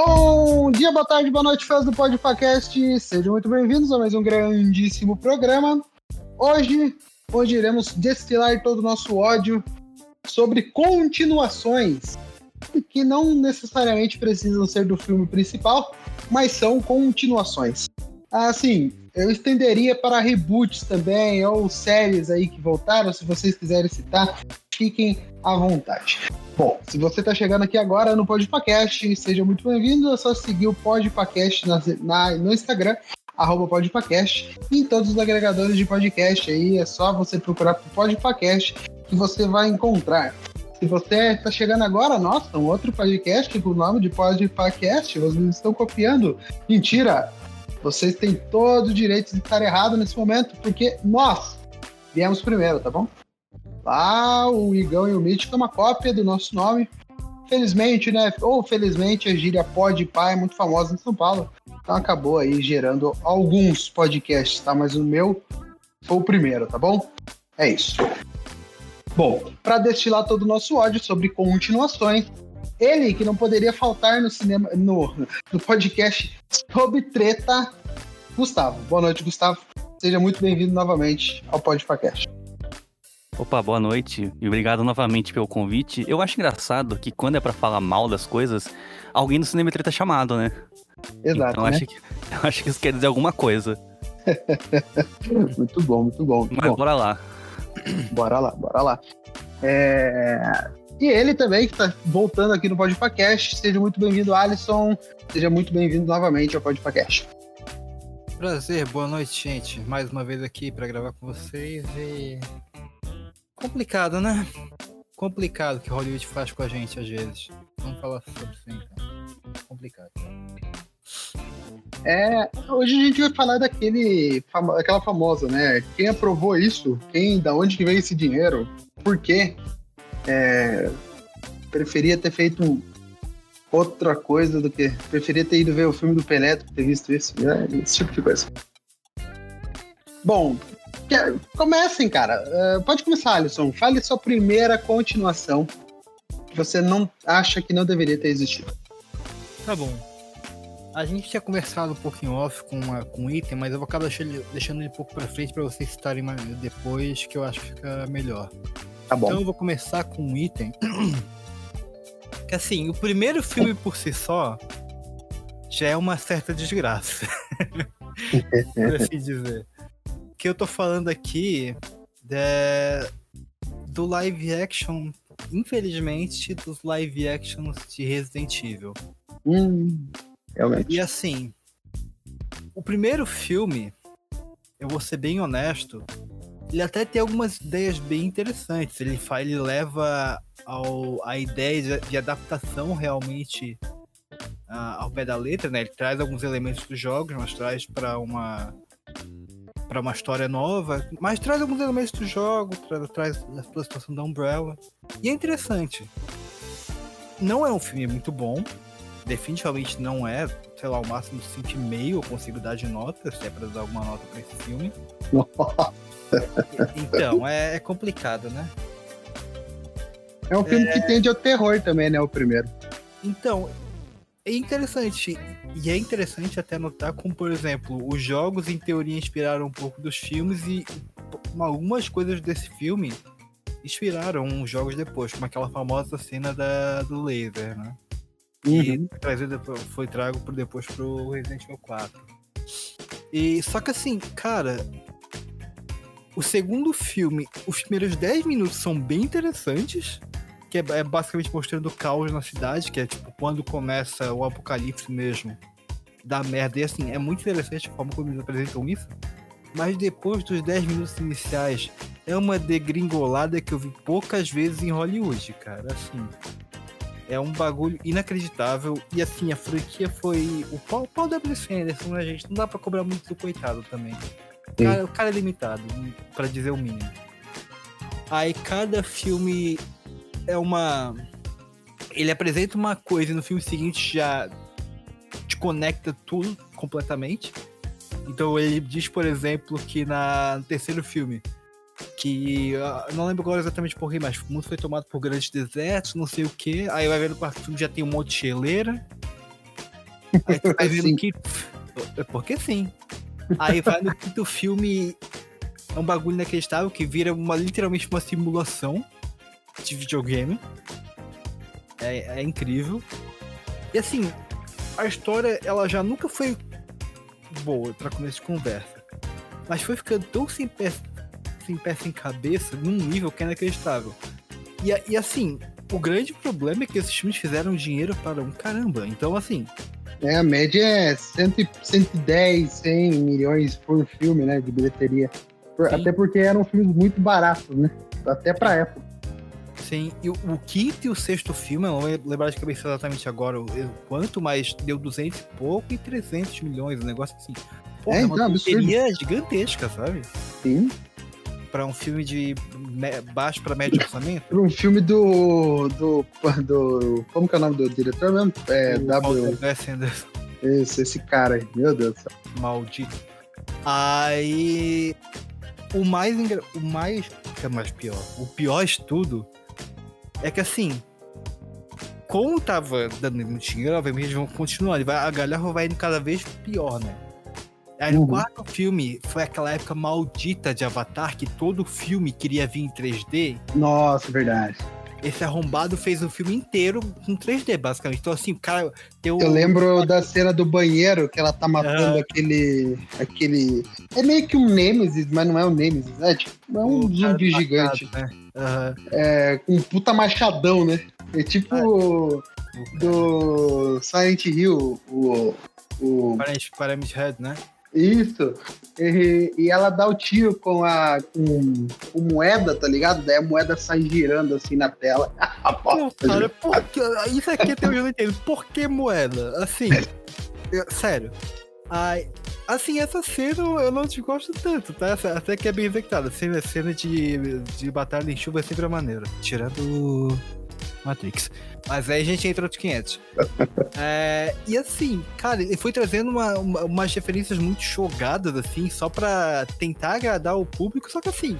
Bom dia, boa tarde, boa noite, fãs do Podcast. Sejam muito bem-vindos a mais um grandíssimo programa. Hoje, hoje iremos destilar todo o nosso ódio sobre continuações que não necessariamente precisam ser do filme principal, mas são continuações. Assim, eu estenderia para reboots também, ou séries aí que voltaram, se vocês quiserem citar, fiquem à vontade. Bom, se você está chegando aqui agora no Podpacast, seja muito bem-vindo. É só seguir o Podpacast na, na, no Instagram, arroba Podpacast, e em todos os agregadores de podcast aí. É só você procurar por Podpacast que você vai encontrar. Se você está chegando agora, nossa, um outro podcast com o nome de Podpacast, vocês estão copiando. Mentira! Vocês têm todo o direito de estar errado nesse momento, porque nós viemos primeiro, tá bom? Lá, o Igão e o Mítico é uma cópia do nosso nome. Felizmente, né? Ou felizmente, a gíria Podpah é muito famosa em São Paulo. Então acabou aí gerando alguns podcasts, tá? Mas o meu foi o primeiro, tá bom? É isso. Bom, para destilar todo o nosso ódio sobre continuações, ele que não poderia faltar no cinema, no, no podcast sobre treta, Gustavo. Boa noite, Gustavo. Seja muito bem-vindo novamente ao podcast. Opa, boa noite e obrigado novamente pelo convite. Eu acho engraçado que quando é para falar mal das coisas, alguém no cinema treta é chamado, né? Exato. Então né? acho, que, eu acho que isso quer dizer alguma coisa. muito bom, muito bom. Muito Mas bom. bora lá. Bora lá, bora lá. É... E ele também, que está voltando aqui no Podpacast. Seja muito bem-vindo, Alisson. Seja muito bem-vindo novamente ao Podpacast. Prazer, boa noite, gente. Mais uma vez aqui para gravar com vocês e. Complicado, né? Complicado que Hollywood faz com a gente às vezes. Vamos falar sobre isso então. Complicado. É, hoje a gente vai falar daquele, daquela famosa, né? Quem aprovou isso? Quem, da onde que veio esse dinheiro? Por quê? É, preferia ter feito outra coisa do que preferia ter ido ver o filme do Pelé, ter visto isso, né? esse tipo de coisa. Bom, comecem, cara. É, pode começar, Alisson. Fale sua primeira continuação que você não acha que não deveria ter existido. Tá bom. A gente tinha conversado um pouquinho off com, uma, com um item, mas eu vou acabar deixando, deixando ele um pouco pra frente pra vocês citarem depois, que eu acho que fica melhor. Tá bom. Então eu vou começar com um item. que assim, o primeiro filme por si só já é uma certa desgraça. por assim dizer. Que eu tô falando aqui da- do live action, infelizmente, dos live actions de Resident Evil. Hum, realmente. E assim, o primeiro filme, eu vou ser bem honesto, ele até tem algumas ideias bem interessantes. Ele, fa- ele leva ao, a ideia de, de adaptação realmente ah, ao pé da letra, né? Ele traz alguns elementos dos jogos, mas traz para uma para uma história nova, mas traz alguns elementos do jogo, tra- traz a situação da Umbrella. E é interessante. Não é um filme muito bom, definitivamente não é, sei lá, o máximo 5,5 eu consigo dar de nota, se é pra dar alguma nota pra esse filme. Então, é, é complicado, né? É um filme que tende ao terror também, né? O primeiro. Então, é interessante. E é interessante até notar como, por exemplo, os jogos em teoria inspiraram um pouco dos filmes e algumas coisas desse filme inspiraram os jogos depois, como aquela famosa cena da, do laser, né? Uhum. foi trazido foi trago por depois pro Resident Evil 4. E só que assim, cara, o segundo filme, os primeiros 10 minutos são bem interessantes, que é, é basicamente mostrando o caos na cidade, que é tipo quando começa o apocalipse mesmo. Da merda. E assim, é muito interessante a forma como eles apresentam isso. Mas depois dos 10 minutos iniciais, é uma degringolada que eu vi poucas vezes em Hollywood, cara. Assim, é um bagulho inacreditável. E assim, a franquia foi. O pau, o pau da Bruce Anderson, né, gente? Não dá pra cobrar muito do coitado também. O cara, o cara é limitado, pra dizer o mínimo. Aí cada filme é uma. Ele apresenta uma coisa e no filme seguinte já te conecta tudo completamente. Então ele diz, por exemplo, que na, no terceiro filme que ah, não lembro agora exatamente por quê, mas o mundo foi tomado por grandes desertos, não sei o que. Aí vai ver no quarto filme já tem um monte de cheleira. Aí tu vai vendo que. É porque sim. Aí vai no quinto filme. É um bagulho inacreditável que vira uma, literalmente uma simulação de videogame. É, é incrível. E assim, a história ela já nunca foi boa pra começo de conversa. Mas foi ficando tão sem pé sem, pé, sem cabeça num nível que é inacreditável. E, e assim, o grande problema é que esses filmes fizeram dinheiro para um caramba. Então, assim, É, a média é 100, 110, 100 milhões por filme, né, de bilheteria. Por- até porque eram filmes muito baratos, né? Até pra época. Sim, e o, o quinto e o sexto filme, eu não vou lembrar de cabeça exatamente agora o o quanto, mas deu 200 e pouco e 300 milhões, um negócio assim. Porra, É, é, então, uma absurdo. bilheteria gigantesca, sabe? Sim. Pra um filme de baixo pra médio orçamento. Pra um filme do, do. do. Como que é o nome do diretor mesmo? É, o W. Wes Anderson, Esse, esse cara aí. Meu Deus do céu. maldito. Aí. O mais, o mais. que é mais pior? O pior de tudo é que assim. Como tava dando muito dinheiro, obviamente eles vão continuar. vai- A galera vai indo cada vez pior, né? Aí no Uhum. quarto filme foi aquela época maldita de Avatar que todo filme queria vir em 3D. Nossa, verdade. Esse arrombado fez o filme inteiro com 3D, basicamente. Então, assim, o cara. O... Eu lembro da cena do banheiro que ela tá matando Ah. aquele. aquele. É meio que um Nemesis, mas não é um Nemesis, né? Tipo, é um o zumbi gigante. Né? Aham. É, com um puta machadão, né? É tipo Ah. do Silent Hill, o. o Pyramid Head, né? Isso. E, e ela dá o tiro com a com, com moeda, tá ligado? Daí a moeda sai girando assim na tela. Pô, cara, por que... isso aqui até hoje eu não entendo. Por que moeda? Assim, eu- sério. Ai, assim, essa cena eu não te gosto tanto, tá? Até que é bem executada. Cena, cena de, de batalha em chuva é sempre a maneira. Tirando Matrix. Mas aí a gente entra outros 500. É, e assim, cara, ele foi trazendo uma, uma- umas referências muito jogadas, assim, só pra tentar agradar o público. Só que assim,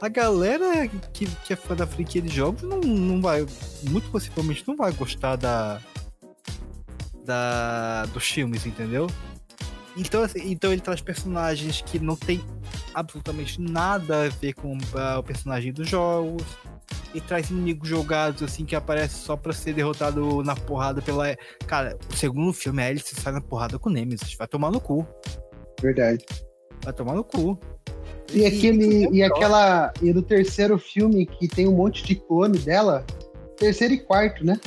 a galera que, que é fã da franquia de jogos não, não vai, muito possivelmente não vai gostar da, da dos filmes, entendeu? Então, assim, então ele traz personagens que não tem absolutamente nada a ver com ah, o personagem dos jogos. E traz inimigos jogados, assim, que aparece só pra ser derrotado na porrada pela. Cara, o segundo filme, a Alice sai na porrada com o Nemesis. Vai tomar no cu. Verdade. Vai tomar no cu. E aquele. é E aquela. E do terceiro filme que tem um monte de clone dela. Terceiro e quarto, né?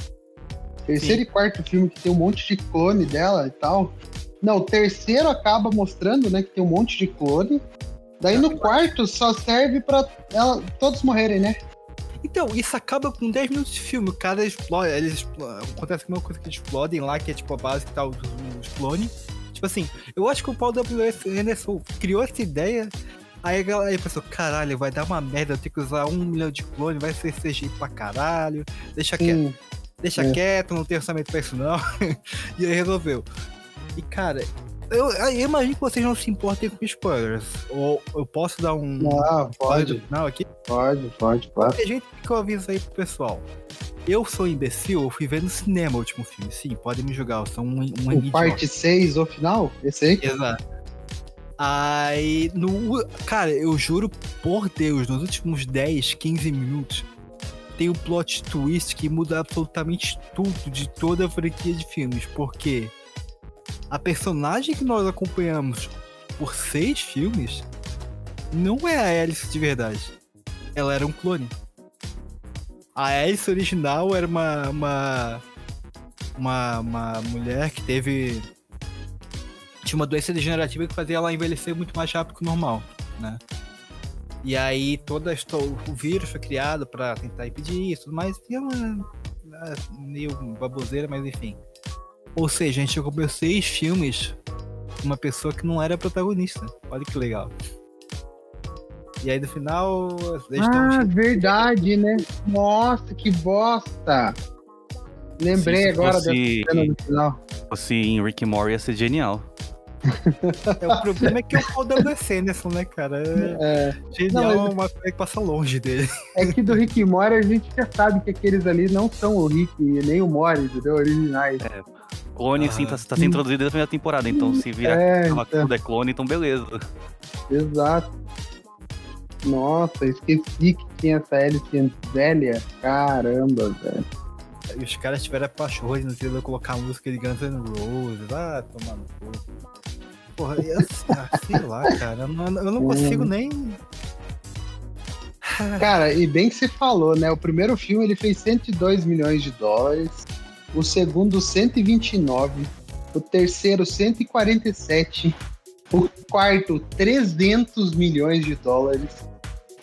Terceiro e quarto filme que tem um monte de clone dela e tal. Não, o terceiro acaba mostrando, né, que tem um monte de clone. Daí no quarto só serve pra ela, todos morrerem, né? Então, isso acaba com 10 minutos de filme. O cara explode. Eles explo- Acontece uma coisa que eles explodem lá, que é tipo a base que tá os, os clones. Tipo assim, eu acho que o Paul W.S. Anderson criou essa ideia. Aí a galera pensou, caralho, vai dar uma merda, eu tenho que usar um milhão de clones, vai ser CGI pra caralho. Deixa quieto. Sim. deixa É. quieto, não tem orçamento pra isso não. e aí resolveu. E cara, eu, eu imagino que vocês não se importem com spoilers. Ou eu posso dar um Ah, pode, final aqui? pode, pode, claro. Tem gente que eu aviso aí pro pessoal. Eu sou imbecil, eu fui ver no cinema o último filme. Sim, podem me julgar, eu sou um, um O parte 6, o final? Esse aí? Exato. Aí, no. Cara, eu juro por Deus, nos últimos 10, 15 minutos, tem um plot twist que muda absolutamente tudo de toda a franquia de filmes. Porque a personagem que nós acompanhamos por seis filmes não é a Alice de verdade. Ela era um clone. A Alice original era uma. uma. uma, uma mulher que teve tinha uma doença degenerativa que fazia ela envelhecer muito mais rápido que o normal, né? E aí toda o vírus foi criado pra tentar impedir isso, mas é uma meio baboseira, mas enfim. Ou seja, a gente acompanhou seis filmes com uma pessoa que não era protagonista. Olha que legal. E aí no final Ah, verdade, né? Nossa, que bosta! Lembrei Se agora fosse, dessa cena no final. fosse em Rick Morty ia ser genial. É, o problema é que é o Paul W.S. Anderson, né, cara? É, É, genial Não, é mas- uma coisa que passa longe dele. é que do Rick e Morty a gente já sabe que aqueles ali não são o Rick e nem o Morty, entendeu? Originais. Clone, assim, tá, tá sendo introduzido desde a primeira temporada, então se virar É, que então. tudo é clone, então beleza. Exato. Nossa, esqueci que tinha essa hélice velha. Caramba, velho. E os caras tiveram a pachorra de não ter colocar a música de Guns N' Roses. Ah, tomar no cu. Porra, e assim, ah, sei lá, cara. Eu não, eu não consigo nem. Cara, e bem que você falou, né? O primeiro filme ele fez 102 milhões de dólares, o segundo 129, o terceiro 147, o quarto 300 milhões de dólares,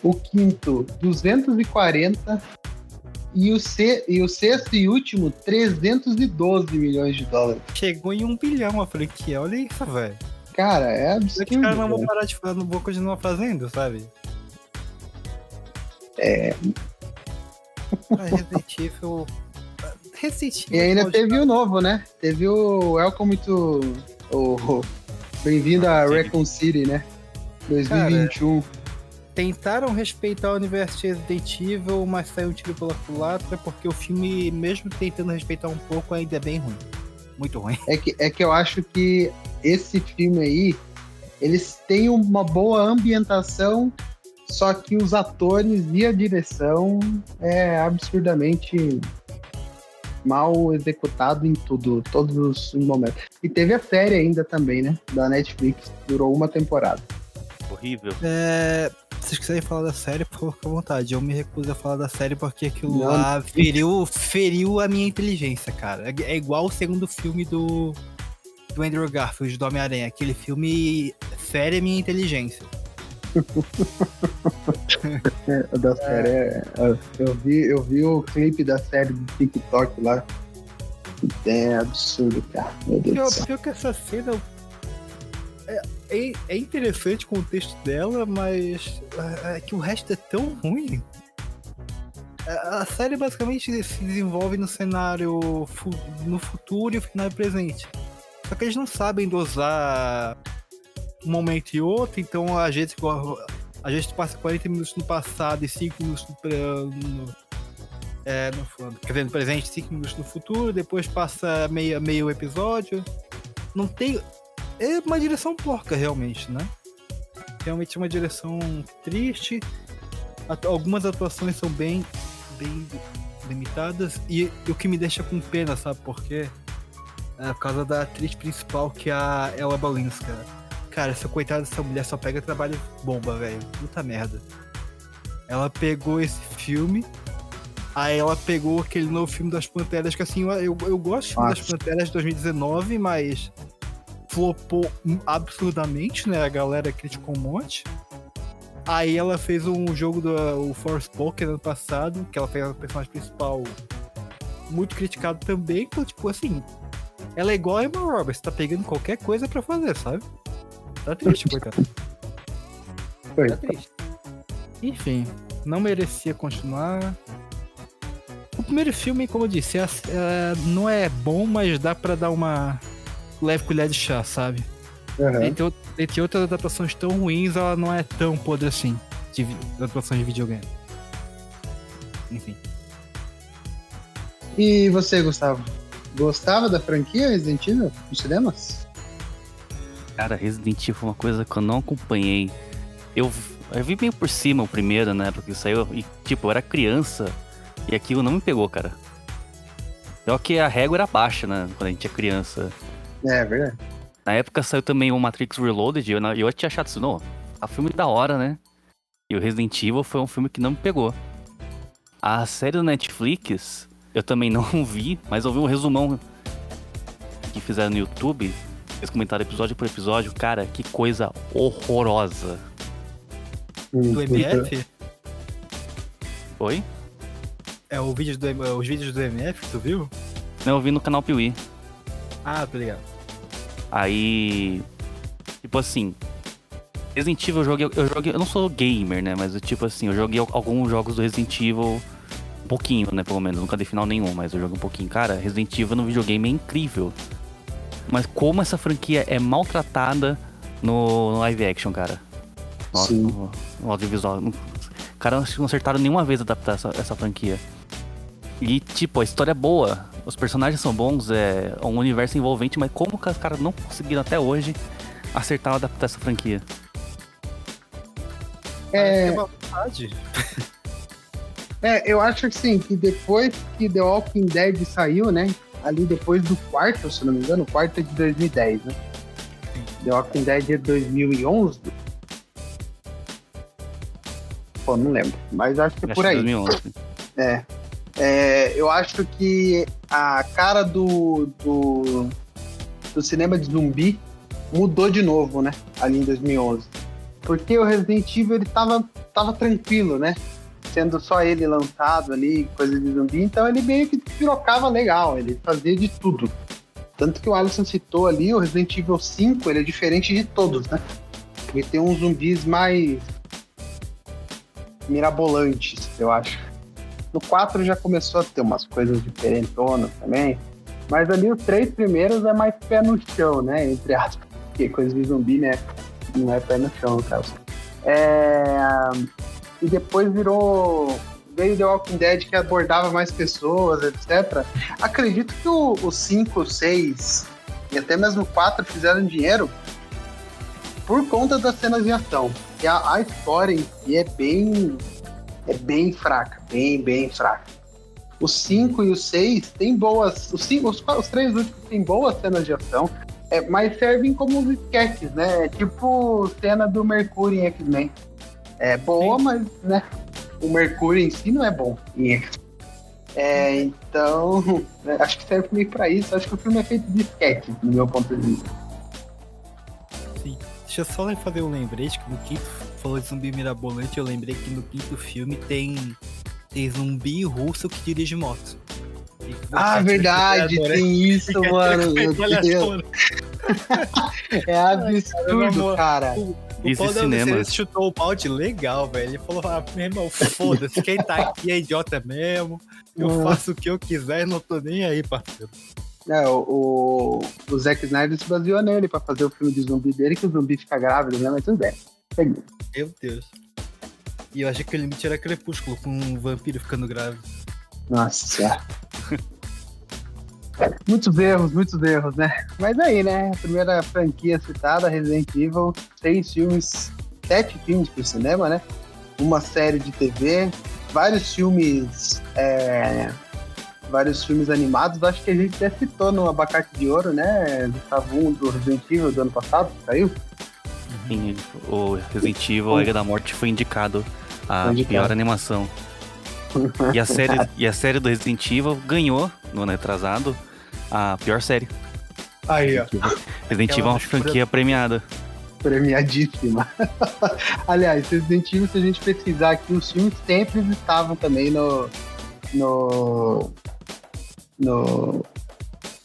o quinto 240 e o, se, e o sexto e último 312 milhões de dólares. Chegou em um bilhão a franquia. Olha isso, velho. Cara, é Os absurdo. caras não vão velho. parar de fazer, não vão continuar fazendo, sabe? É. Resident Evil. E ainda pode- teve o novo, né? Teve o Welcome to. O, Bem-vindo a. Recon City, né? 2021. Tentaram respeitar o universo de Resident Evil, mas saiu um tiro pela culatra, porque o filme, mesmo tentando respeitar um pouco, ainda é bem ruim. Muito ruim. É, que, é que eu acho que esse filme aí, eles têm uma boa ambientação, só que os atores e a direção é absurdamente mal executado em tudo, todos os momentos. E teve a série ainda também, né? Da Netflix, durou uma temporada. Horrível. É, se vocês quiserem falar da série, por favor, à vontade. Eu me recuso a falar da série porque aquilo Não. lá feriu, feriu a minha inteligência, cara. É, é igual o segundo filme do, do Andrew Garfield, do Homem-Aranha. Aquele filme fere a minha inteligência. É, da série, é, é, eu, vi, eu vi o clipe da série do TikTok lá. É absurdo, cara. Meu Deus do Pior, céu. pior que essa cena é, é, é interessante o contexto dela, mas é, é que o resto é tão ruim. A a série basicamente se desenvolve no cenário no futuro e no cenário presente. Só que eles não sabem dosar um momento e outro, então a gente, a gente passa 40 minutos no passado e 5 minutos no, é, no, quer dizer, no presente, 5 minutos no futuro, depois passa meio, meio episódio. Não tem. É uma direção porca, realmente, né? Realmente é uma direção triste. Algumas atuações são bem, bem limitadas. E o que me deixa com pena, sabe por quê? É por causa da atriz principal, que é a Ella Balinska. Cara, essa coitada dessa mulher só pega trabalho bomba, velho. Puta merda. Ela pegou esse filme. Aí ela pegou aquele novo filme das Panteras, que assim, eu, eu, gosto filme das Nossa. Panteras de 2019, mas flopou absurdamente, né? A galera criticou um monte. Aí ela fez um jogo do o Forspoken ano passado, que ela fez a personagem principal muito criticado também, então, tipo, assim, ela é igual a Emma Roberts, tá pegando qualquer coisa pra fazer, sabe? Tá triste, coitado. Tá Coitado. triste. Enfim, não merecia continuar. O primeiro filme, como eu disse, é, é- não é bom, mas dá pra dar uma leve colher de chá, sabe? Aham. Entre, entre outras adaptações tão ruins, ela não é tão podre assim, de adaptações de videogame. Enfim. E você, Gustavo? Gostava da franquia Resident Evil nos cinemas? Cara, Resident Evil foi uma coisa que eu não acompanhei. Eu, eu vi meio por cima o primeiro, né? Porque saiu. E, tipo, eu era criança e aquilo não me pegou, cara. Só que a régua era baixa, né? Quando a gente é criança. É, verdade. Na época saiu também o Matrix Reloaded e eu, eu tinha achado isso, não. A filme da hora, né? E o Resident Evil foi um filme que não me pegou. A série do Netflix, eu também não vi, mas eu vi um resumão que fizeram no YouTube. Eles comentaram episódio por episódio. Cara, que coisa horrorosa. Hum, Do MF? Foi? É o vídeo do, M- os vídeos do MF, tu viu? Não, eu vi no canal Piuí. Ah, tô ligado. Aí. Tipo assim. Resident Evil eu joguei. Eu joguei. Eu não sou gamer, né? Mas tipo assim, eu joguei al- alguns jogos do Resident Evil. Um pouquinho, né? Pelo menos. Nunca dei final nenhum, mas eu joguei um pouquinho. Cara, Resident Evil no videogame é incrível. Mas como essa franquia é maltratada no, no live action, cara. Nossa, Sim. no, no audiovisual. Cara, não acertaram nenhuma vez adaptar essa, essa franquia. E, tipo, a história é boa. Os personagens são bons, é um universo envolvente, mas como que os caras não conseguiram até hoje acertar adaptar essa franquia? É, é uma vontade. É, eu acho assim, que depois que The Walking Dead saiu, né? Ali depois do quarto, se não me engano, o quarto é de 2010, né? The Walking Dead é de 2011. Pô, não lembro, mas acho que é por aí. 2011. É. é. Eu acho que a cara do, do, do cinema de zumbi mudou de novo, né? Ali em 2011. Porque o Resident Evil ele tava, tava tranquilo, né? Sendo só ele lançado ali, coisa de zumbi, então ele meio que pirocava legal, ele fazia de tudo. Tanto que o Alisson citou ali, o Resident Evil 5, ele é diferente de todos, né? Ele tem uns zumbis mais mirabolantes, eu acho. No 4 já começou a ter umas coisas diferentonas também, mas ali os três primeiros é mais pé no chão, né? Entre aspas, porque coisa de zumbi, né? Não é pé no chão, no caso. É e depois virou veio The Walking Dead que abordava mais pessoas, etc. Acredito que o 5, 6 e até mesmo o 4 fizeram dinheiro por conta das cenas de ação. E a, a história em si é bem é bem fraca, bem, bem fraca. O 5 e o 6 tem boas. Os, cinco, os, os três últimos têm boas cenas de ação, é, mas servem como os sketches, né? É tipo cena do Mercúrio em X-Men é boa, Sim. mas né, o Mercúrio em si não é bom. É, então, né, acho que serve meio pra isso. Acho que o filme é feito de sketch, no meu ponto de vista. Sim. Deixa eu só fazer um lembrete que no quinto falou de zumbi mirabolante, eu lembrei que no quinto filme tem, tem zumbi russo que dirige moto. Ah, verdade, tem isso, mano. Deus. é absurdo, cara. O Isso Paul cinema. chutou o balde legal, velho. Ele falou, ah, meu irmão, foda-se, quem tá aqui é idiota mesmo. Eu uhum. faço o que eu quiser e não tô nem aí, parceiro. É, o, o Zack Snyder se baseou nele pra fazer o filme de zumbi dele, que o zumbi fica grávido, né? Mas tudo bem. Meu Deus. E eu achei que o limite era crepúsculo, com um vampiro ficando grávido. Nossa. Muitos erros, muitos erros, né? Mas aí, né? A primeira franquia citada, Resident Evil, seis filmes, sete filmes pro cinema, né? Uma série de TV, vários filmes. É, vários filmes animados. Acho que a gente até citou no Abacate de Ouro, né? Gustavo um do Resident Evil do ano passado, saiu. Sim, o Resident Evil, A Liga da Morte, foi indicado a indicado. pior animação. e, a série, e a série do Resident Evil ganhou no ano atrasado a pior série. Aí, ó. Resident Evil é uma franquia premiada. Premiadíssima. Aliás, Resident Evil, se a gente pesquisar aqui, os filmes sempre estavam também no. No. No.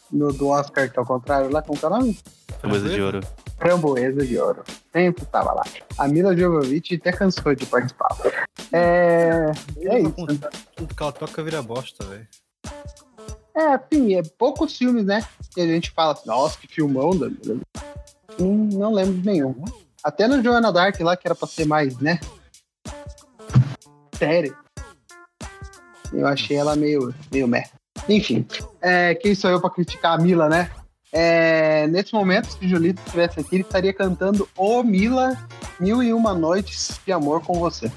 No do Oscar, que é ao contrário, lá, como é o nome? Framboesa de Ouro. Framboesa de Ouro. Sempre estava lá. A Mila Jovovich até cansou de participar. É. É isso. Tudo que ela toca vira bosta, velho. É, assim, é poucos filmes, né? Que a gente fala assim, nossa, que filmão. Hum, não lembro de nenhum. Até no Joana Dark lá, que era pra ser mais, né? Sério. Eu achei ela meio, meio meh. Enfim, é, quem sou eu pra criticar a Mila, né? É, nesse momento, se Julito estivesse aqui, ele estaria cantando O Mila, Mil e Uma Noites de Amor com Você.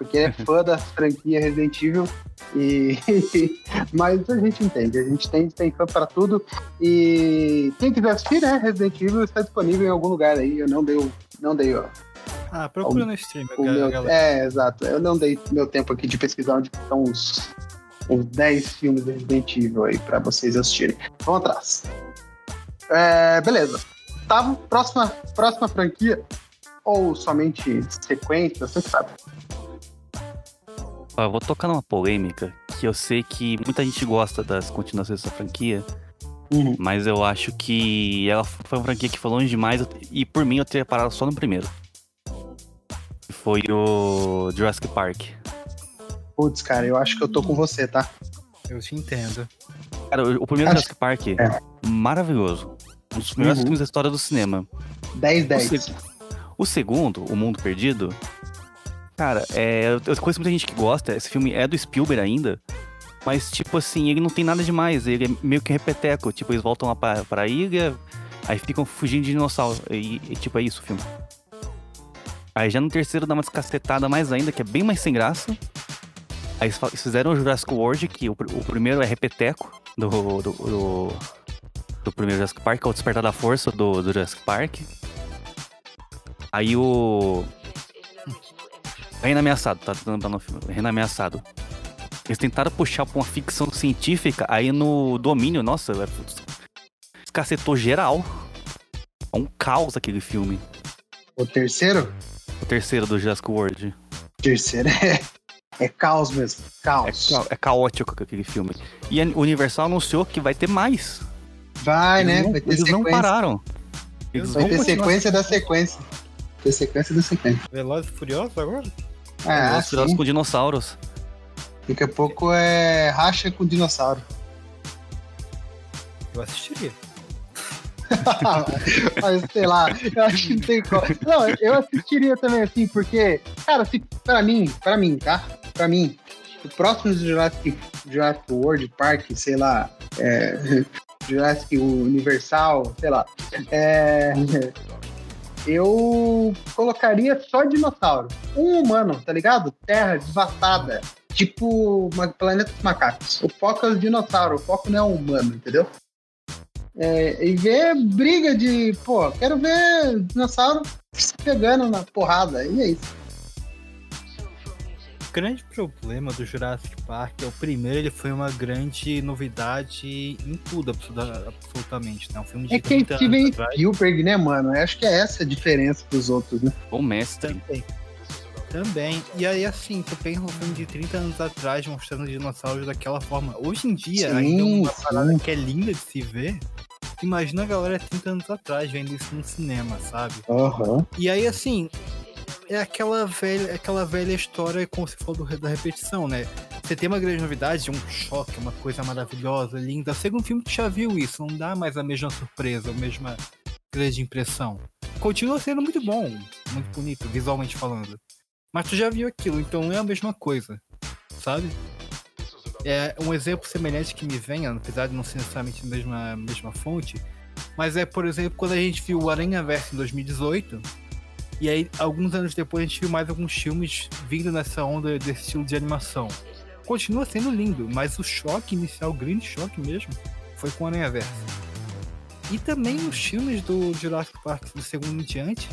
Porque é fã da franquia Resident Evil e, mas a gente entende, a gente tem, tem fã para tudo. E quem quiser assistir, né? Resident Evil está disponível em algum lugar aí. Eu não dei, não dei ó. Ah, procura no stream, meu, É, exato. Eu não dei meu tempo aqui de pesquisar onde estão os, os 10 filmes de Resident Evil aí para vocês assistirem. Vamos atrás. É, beleza. Tá, próxima, próxima franquia, ou somente sequência, você sabe. Eu vou tocar numa polêmica que eu sei que muita gente gosta das continuações dessa franquia. Uhum. Mas eu acho que ela foi uma franquia que foi longe demais e por mim eu teria parado só no primeiro. Foi o Jurassic Park. Putz, cara, eu acho que eu tô com você, tá? Eu te entendo. Cara, o, primeiro acho... Jurassic Park, é. maravilhoso. Um dos melhores uhum. filmes da história do cinema. 10, 10. O, seg... o segundo, O Mundo Perdido, Cara, é, eu conheço muita gente que gosta. Esse filme é do Spielberg ainda. Mas, tipo assim, ele não tem nada demais. Ele é meio que repeteco. Tipo, eles voltam lá pra, pra ilha, aí ficam fugindo de dinossauro. E, e, tipo, é isso o filme. Aí já no terceiro dá uma descacetada mais ainda, que é bem mais sem graça. Aí eles fizeram o Jurassic World, que o, o primeiro é repeteco do, do, do, do primeiro Jurassic Park, é o Despertar da Força do, do Jurassic Park. Aí o. Reino Ameaçado, tá tentando no filme. Reino Ameaçado. Eles tentaram puxar pra uma ficção científica, aí no domínio, nossa, é- escacetou geral. É um caos aquele filme. O terceiro? O terceiro do Jurassic World. O terceiro é, é caos mesmo. É, Caos. ca- é caótico aquele filme. E a Universal anunciou que vai ter mais. Vai, Eles né? não, Vai ter eles não sequência. pararam. Eles Vai vão ter continuar. sequência da sequência. Vai ter sequência da sequência. Velozes e Furiosos agora? Ah, Velozes e Furiosos sim. com dinossauros. Daqui a pouco é racha com dinossauro. Eu assistiria. Mas sei lá, eu acho que não tem como. Não, eu assistiria também assim, porque, cara, se, pra mim, pra mim, tá? Pra mim, o próximo Jurassic, Jurassic World Park, sei lá, é, Jurassic Universal, sei lá, é, eu colocaria só dinossauro. Um humano, tá ligado? Terra devastada. Tipo Planeta dos Macacos. O foco é o dinossauro, o foco não é o humano, entendeu? É, e ver briga de. Pô, quero ver dinossauro se pegando na porrada. E é isso. O grande problema do Jurassic Park é o primeiro, ele foi uma grande novidade em tudo, absoluta- absolutamente. Né? Um filme de É que é 30 Steven anos atrás. Spielberg, né, mano? Eu acho que é essa a diferença dos outros, né? O mestre. Também. Também. E aí, assim, tu pensa um filme de 30 anos atrás mostrando dinossauros daquela forma. Hoje em dia, Sim, ainda é uma sim. parada que é linda de se ver. Imagina a galera 30 anos atrás vendo isso no cinema, sabe? Aham. E aí, assim, é aquela velha, aquela velha história, como se do, da repetição, né? Você tem uma grande novidade, um choque, uma coisa maravilhosa, linda. Segundo filme tu já viu isso, não dá mais a mesma surpresa, a mesma grande impressão. Continua sendo muito bom, muito bonito, visualmente falando. Mas tu já viu aquilo, então não é a mesma coisa, sabe? É um exemplo semelhante que me vem, apesar de não ser necessariamente a mesma, mesma fonte, mas é, por exemplo, quando a gente viu o Aranha Verso em 2018, e aí, alguns anos depois, a gente viu mais alguns filmes vindo nessa onda desse estilo de animação. Continua sendo lindo, mas o choque inicial, o grande choque mesmo, foi com Aranha Verso. E também os filmes do Jurassic Park do segundo em diante,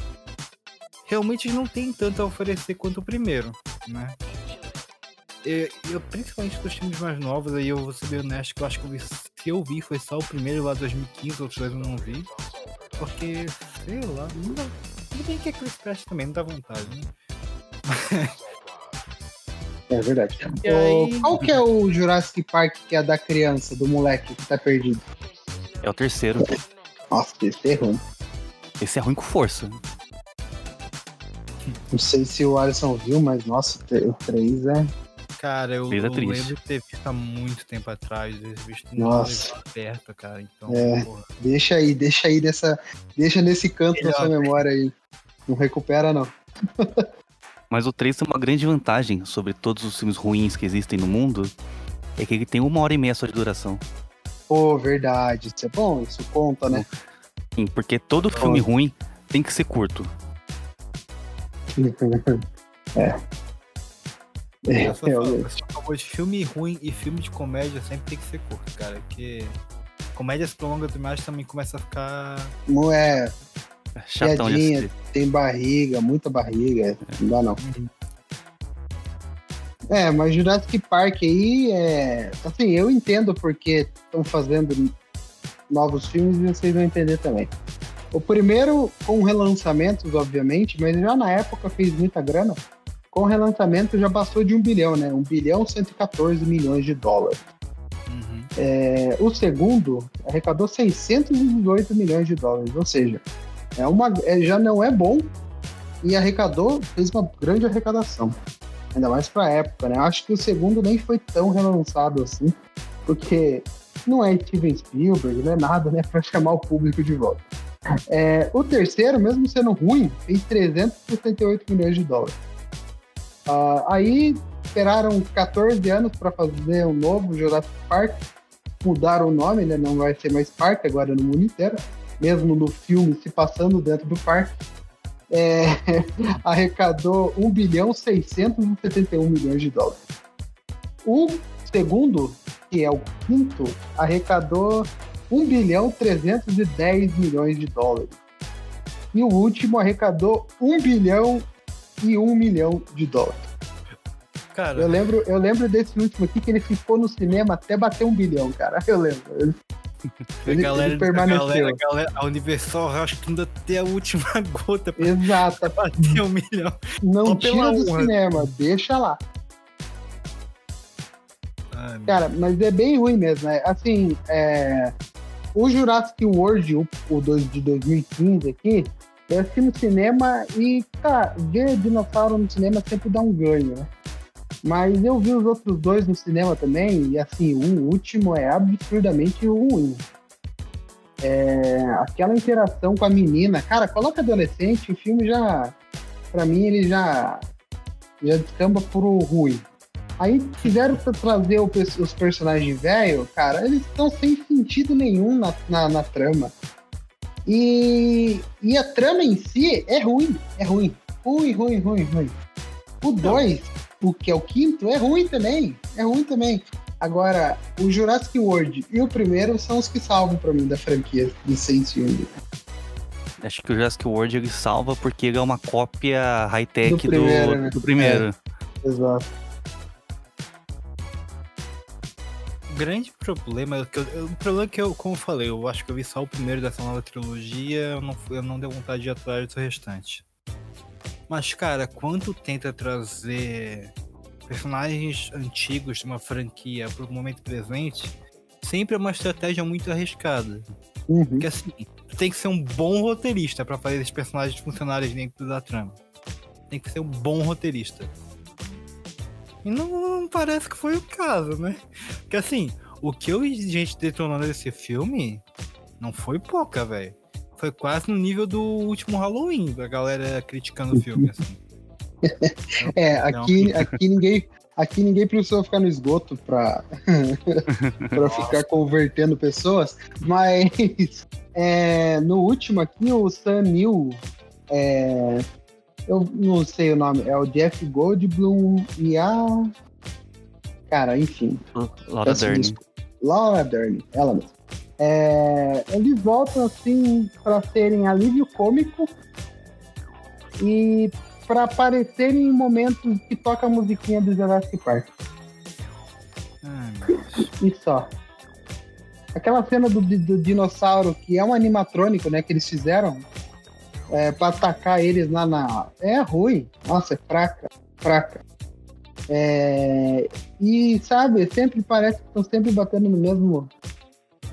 realmente não tem tanto a oferecer quanto o primeiro, né? E- Eu, principalmente dos filmes mais novos, aí eu vou ser bem honesto, que eu acho que eu vi, se eu vi foi só o primeiro lá de 2015, outros dois eu não vi. Porque, sei lá, não bem que é Chris Pratt também, não dá vontade, né? É verdade. E Qual que é o Jurassic Park que é da criança, do moleque que tá perdido? É o terceiro. Nossa, esse é ruim. Esse é ruim com força. Não sei se o Alisson viu, mas nossa, o 3 é. Cara, eu, eu lembro de ter visto há muito tempo atrás, visto Nossa. no perto, cara. Então, É. porra. Deixa aí, deixa aí dessa. Deixa nesse canto da sua Melhor. memória aí. Não recupera, não. Mas o 3 tem uma grande vantagem sobre todos os filmes ruins que existem no mundo. É que ele tem uma hora e meia só de duração. Pô, verdade. Isso é bom, isso conta, né? Sim, porque todo filme ruim tem que ser curto. é. É, Eu só é, falo, eu só falo de filme ruim e filme de comédia sempre tem que ser curto, cara. Porque comédias prolongas demais também começa a ficar. não é. Chatão Piadinha. Tem barriga, muita barriga. Não dá, não. É, mas Jurassic Park aí é. Assim, eu entendo porque estão fazendo novos filmes e vocês vão entender também. O primeiro com relançamentos, obviamente, mas já na época fez muita grana. Com relançamento já passou de um bilhão, né? Um bilhão 114 milhões de dólares. Uhum. É, o segundo arrecadou 618 milhões de dólares, ou seja, é uma, é, já não é bom e arrecadou, fez uma grande arrecadação. Ainda mais pra época, né? Acho que o segundo nem foi tão relançado assim, porque não é Steven Spielberg, não é nada, né, pra chamar o público de volta. É, o terceiro, mesmo sendo ruim, fez 368 milhões de dólares. Ah, aí esperaram 14 anos para fazer um novo Jurassic Park. Mudaram o nome, né? Não vai ser mais parque agora no mundo inteiro. Mesmo no filme se passando dentro do parque. É, arrecadou 1 bilhão 671 milhões de dólares. O segundo, que é o quinto, arrecadou 1 bilhão 310 milhões de dólares. E o último arrecadou 1 bilhão e 1 milhão de dólares. Cara, Eu lembro, eu lembro desse último aqui que ele ficou no cinema até bater um bilhão, cara. Eu lembro. Ele, a ele- galera, ele permaneceu. A, galera, a, galera- a Universal rascando até a última gota pra Exato. bater um milhão. Não Só tira do honra. cinema, deixa lá. Ai, Cara, mas é bem ruim mesmo. né? Assim, é, o Jurassic World, o, o de 2015 aqui, eu assisti no cinema e, cara, ver dinossauro no cinema sempre dá um ganho, né? Mas eu vi os outros dois no cinema também, e assim, o último é absurdamente ruim. É, aquela interação com a menina, cara, coloca adolescente, o filme já, pra mim, ele já, já descamba pro ruim. Aí quiseram tra- trazer os personagens velhos, cara, eles estão sem sentido nenhum na, na, na trama. E, e a trama em si é ruim, é ruim. Ruim, ruim, ruim, ruim. O 2, o que é o quinto, é ruim também. É ruim também. Agora, o Jurassic World e o primeiro são os que salvam pra mim da franquia de seis filmes. Acho que o Jurassic World ele salva porque ele é uma cópia high-tech Do do, primeiro, do, né? primeiro. Exato. Grande problema é que eu, o problema é que eu, como eu falei, eu acho que eu vi só o primeiro dessa nova trilogia, eu não, eu não dei vontade de atrás do restante. Mas, cara, quando tenta trazer personagens antigos de uma franquia pro momento presente, sempre é uma estratégia muito arriscada. Uhum. Porque assim, tem que ser um bom roteirista pra fazer esses personagens funcionarem dentro da trama. Tem que ser um bom roteirista. E não, não parece que foi o caso, né? Porque assim, o que eu vi de gente detonando esse filme não foi pouca, velho. Foi quase no nível do último Halloween, a galera criticando o filme, assim. É, aqui, aqui ninguém. Aqui ninguém precisou ficar no esgoto pra, pra ficar convertendo pessoas, mas é, no último aqui, o Sam Neill, é, eu não sei o nome, é o Jeff Goldblum e a. Cara, enfim. Laura Dern. desculpa. Laura Dern, ela mesma. É, eles voltam assim para serem alívio cômico e para aparecerem em momentos que toca a musiquinha do Jurassic Park. Ai. E só. Aquela cena do, do dinossauro, que é um animatrônico, né, que eles fizeram é, para atacar eles lá na. É ruim. Nossa, é fraca. Fraca. É, E, sabe, sempre parece que estão sempre batendo no mesmo,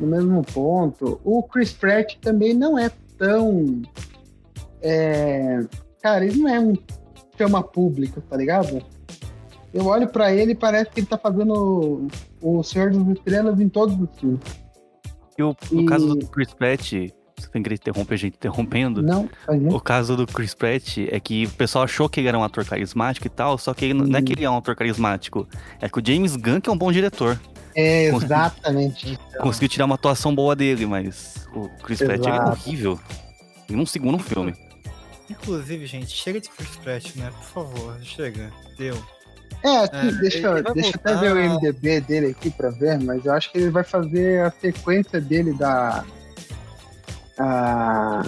no mesmo ponto. O Chris Pratt também não é tão. é, Cara, ele não é um chama público, tá ligado? Eu olho pra ele e parece que ele tá fazendo o Senhor das Estrelas em todos os filmes. E o, no E- caso do Chris Pratt, você tem que interromper a gente interrompendo. Não, O caso do Chris Pratt é que o pessoal achou que ele era um ator carismático e tal, só que ele, não é que ele é um ator carismático, é que o James Gunn que é um bom diretor. É, exatamente. Conseguiu tirar uma atuação boa dele, mas o Chris Pratt é Exato. horrível. Em um segundo filme. Inclusive, gente, chega de Chris Pratt, né? Por favor, chega. Deu. É, aqui, É, deixa, vai deixa eu até voltar- ver o MDB dele aqui pra ver, mas eu acho que ele vai fazer a sequência dele da. Da,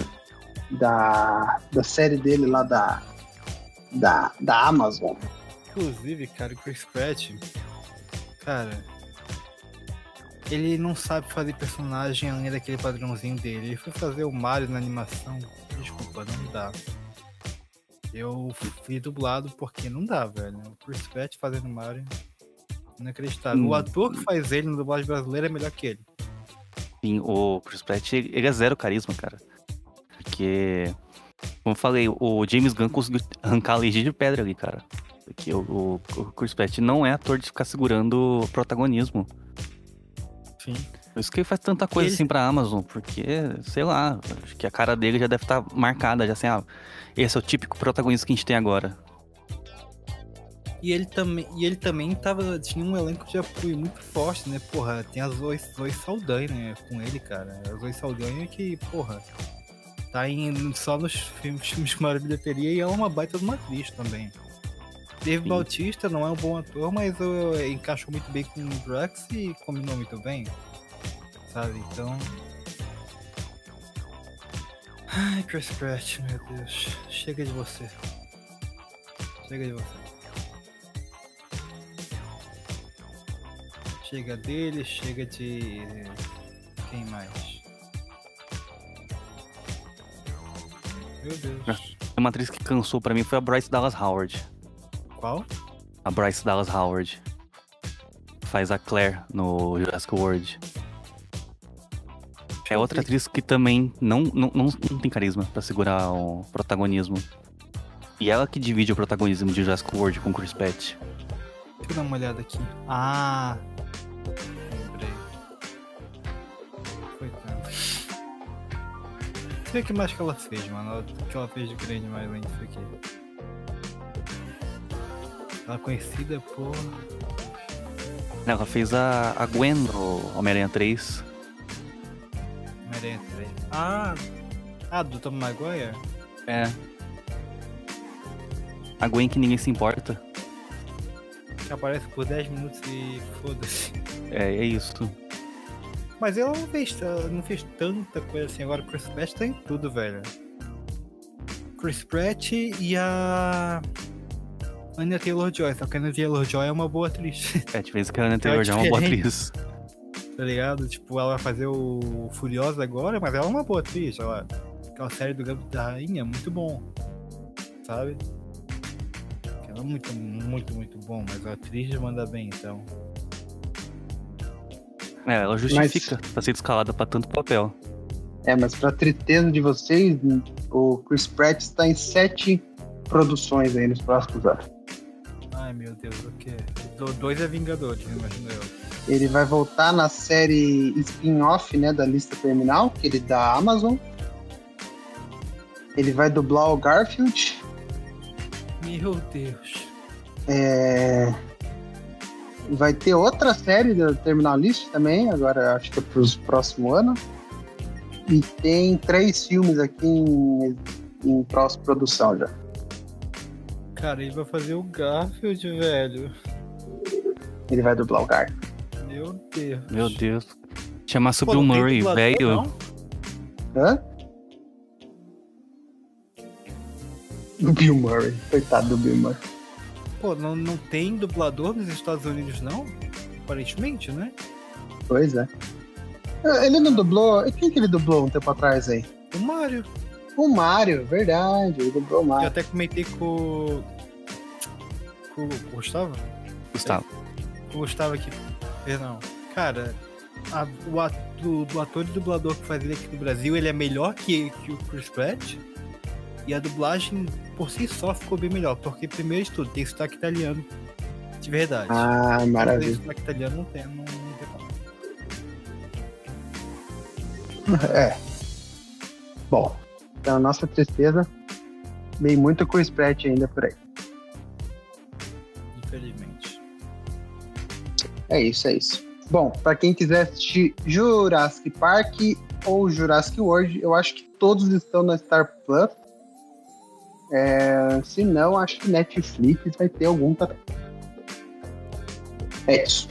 da série dele lá da, da, da Amazon. Inclusive, cara, o Chris Pratt, cara, ele não sabe fazer personagem além daquele padrãozinho dele. Ele foi fazer o Mario na animação. Desculpa, não dá. Eu fui dublado porque não dá, velho. O Chris Pratt fazendo Mario, inacreditável. Hum. O ator que faz ele no dublagem brasileira é melhor que ele. Sim, o Chris Pratt, ele é zero carisma, cara. Porque, como eu falei, o James Gunn conseguiu arrancar a legítima de pedra ali, cara. Porque o, o, o Chris Pratt não é ator de ficar segurando o protagonismo. Sim. Por isso que ele faz tanta coisa Ele- assim pra Amazon, porque, sei lá, acho que a cara dele já deve estar marcada, já assim, ah, esse é o típico protagonista que a gente tem agora. E ele também, e ele também tava, tinha um elenco de apoio muito forte, né? Porra, tem a Zoe, Zoe Saldanha né, com ele, cara. A Zoe Saldanha que, porra, tá em, só nos filmes, filmes com maior bilheteria e é uma baita de uma atriz também. Dave Sim. Bautista não é um bom ator, mas uh, encaixou muito bem com o Drax e combinou muito bem. Sabe? Então. Ai, Chris Pratt, meu Deus. Chega de você. Chega de você. Chega dele, chega de. Quem mais? Meu Deus. Uma atriz que cansou pra mim foi a Bryce Dallas Howard. Qual? A Bryce Dallas Howard. Faz a Claire no Jurassic World. É outra atriz que também não, não, não, não tem carisma pra segurar o protagonismo. E ela que divide o protagonismo de Jurassic World com Chris Pratt. Deixa eu dar uma olhada aqui. Ah! Sei o que mais que ela fez, mano. O que ela fez de grande mais além disso aqui. Ela é conhecida por. Ela fez a, a Gwen no Homem-Aranha 3. Homem-Aranha 3. Ah! Ah, do Tom Maguire? É. A Gwen que ninguém se importa. Que aparece por 10 minutos e foda-se. É, é isso. Mas ela não fez, não fez tanta coisa assim. Agora o Chris Pratt tá em tudo, velho. Chris Pratt e a. Anya Taylor-Joy. Só que a Anya Taylor-Joy é uma boa atriz, É, de vez que a Anya Taylor já é uma boa atriz. tá ligado? Tipo, ela vai fazer o Furiosa agora, mas ela é uma boa atriz. Ela... Aquela série do Gambito da Rainha é muito bom. Sabe? Ela é muito, muito, muito bom, mas a atriz manda bem, então. É, ela justifica pra ser escalada pra tanto papel. É, mas pra tristeza de vocês, o Chris Pratt está em sete produções aí nos próximos anos. Ai meu Deus, o quê? Do- Dois é Vingadores, imagino eu. Ele vai voltar na série spin-off, né, da lista terminal, que ele da Amazon. Ele vai dublar o Garfield. Meu Deus. É, Vai ter outra série da Terminal List também, agora acho que é para os próximo ano. E tem três filmes aqui em, em pós-produção já. Cara, ele vai fazer o Garfield, velho. Ele vai dublar o Garfield. Meu Deus. Meu Deus. Chamasse o Pô, tem Murray, dublador, velho. não? Hã? O Bill Murray. Coitado do Bill Murray. Pô, não, não tem dublador nos Estados Unidos, não? Aparentemente, né? Pois é. Ele não dublou. Quem que ele dublou um tempo atrás aí? O Mario. O Mario, verdade. Ele dublou o Eu Mario. até comentei com, com o Gustavo. Gustavo. Com o Gustavo aqui. Perdão. Cara, a- o ato, do ator e dublador que faz ele aqui no Brasil, ele é melhor que, que o Chris Pratt. E a dublagem por si só ficou bem melhor. Porque, primeiro de tudo, tem sotaque italiano. De verdade. Ah, Tem maravilha. sotaque italiano não tem, não, não tem. É. Bom, então nossa tristeza. Vem muito Chris Pratt ainda por aí. Infelizmente. É isso, é isso. Bom, pra quem quiser assistir Jurassic Park ou Jurassic World, eu acho que todos estão na Star Plus. É, se não, acho que Netflix vai ter algum também. É isso.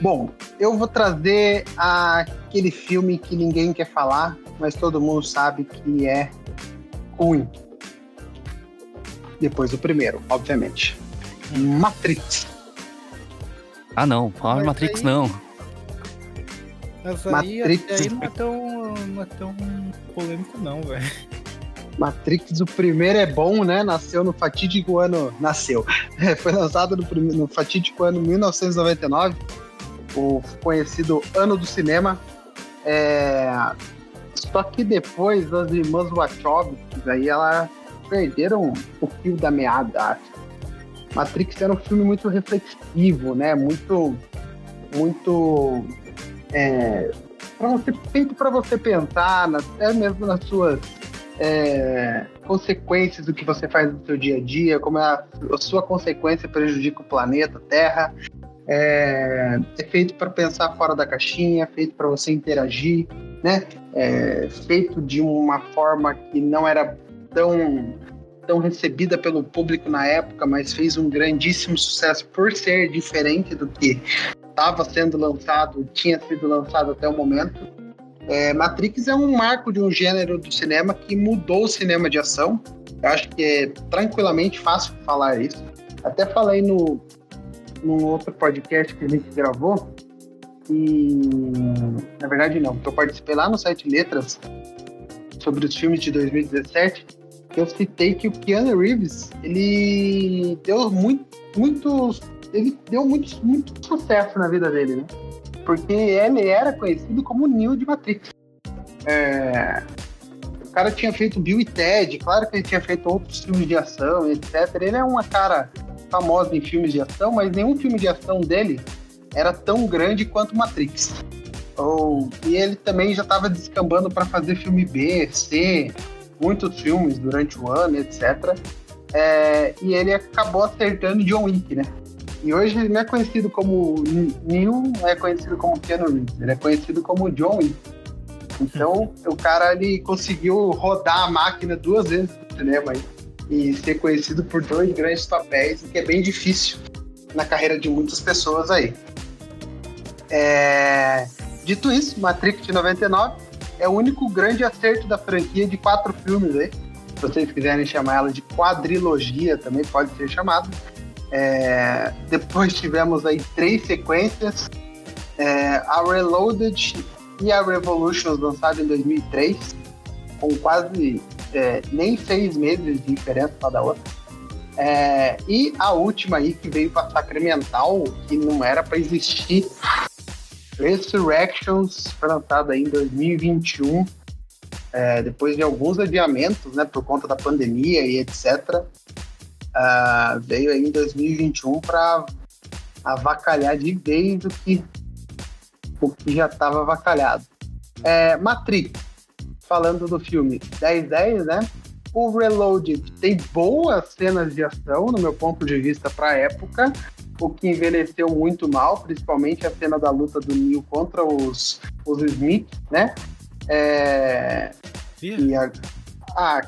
Bom, eu vou trazer aquele filme que ninguém quer falar, mas todo mundo sabe que é ruim. Depois do primeiro, obviamente. Matrix. Ah, não. Fala Mas Matrix, aí- não. Mas aí, Matrix. aí não é tão, não é tão polêmico não, velho. Matrix, o primeiro é bom, né? Nasceu no fatídico ano. Nasceu. Foi lançado no, prime- no fatídico ano 1999, o conhecido ano do cinema. É, Só que depois as irmãs Wachowski, aí elas perderam o fio da meada. acho. Matrix era um filme muito reflexivo, né? Muito. Muito. É, pra você, para você pensar, até mesmo nas suas é, consequências do que você faz no seu dia a dia, como a, a sua consequência prejudica o planeta, a Terra. É, é feito para pensar fora da caixinha, é feito para você interagir, né? É feito de uma forma que não era tão tão recebida pelo público na época, mas fez um grandíssimo sucesso por ser diferente do que estava sendo lançado, tinha sido lançado até o momento. É, Matrix é um marco de um gênero do cinema que mudou o cinema de ação. Eu acho que é tranquilamente fácil falar isso. Até falei no, no outro podcast que a gente gravou, e na verdade não, eu participei lá no site Letras sobre os filmes de 2017 eu citei que o Keanu Reeves, ele deu muito, muito, ele deu muito, muito sucesso na vida dele, né? Porque ele era conhecido como Neo de Matrix. É, o cara tinha feito Bill e Ted, claro que ele tinha feito outros filmes de ação, etc. Ele é uma cara famosa em filmes de ação, mas nenhum filme de ação dele era tão grande quanto Matrix. Ou, e ele também já estava descambando para fazer filme B, C, muitos filmes durante o ano, etc. É, e ele acabou acertando John Wick, né? E hoje ele não é conhecido como não é conhecido como Keanu Reeves, ele é conhecido como John. Então, o cara ele conseguiu rodar a máquina duas vezes no cinema aí, e ser conhecido por dois grandes papéis, o que é bem difícil na carreira de muitas pessoas aí. É... Dito isso, Matrix de 99 é o único grande acerto da franquia de quatro filmes aí. Se vocês quiserem chamar ela de quadrilogia, também pode ser chamado. É, depois tivemos aí três sequências. É, a Reloaded e a Revolutions lançadas em 2003, com quase é, nem seis meses de diferença cada outra. É, e a última aí que veio para Sacramental, que não era para existir, Resurrections lançada em 2021, é, depois de alguns adiamentos, né, por conta da pandemia e etc. Uh, veio aí em 2021 para avacalhar de vez o que, o que já estava avacalhado. É, Matrix, falando do filme 1010, né? O Reloaded tem boas cenas de ação, no meu ponto de vista, para a época, o que envelheceu muito mal, principalmente a cena da luta do Neil contra os, os Smith, né? É, e a, ah,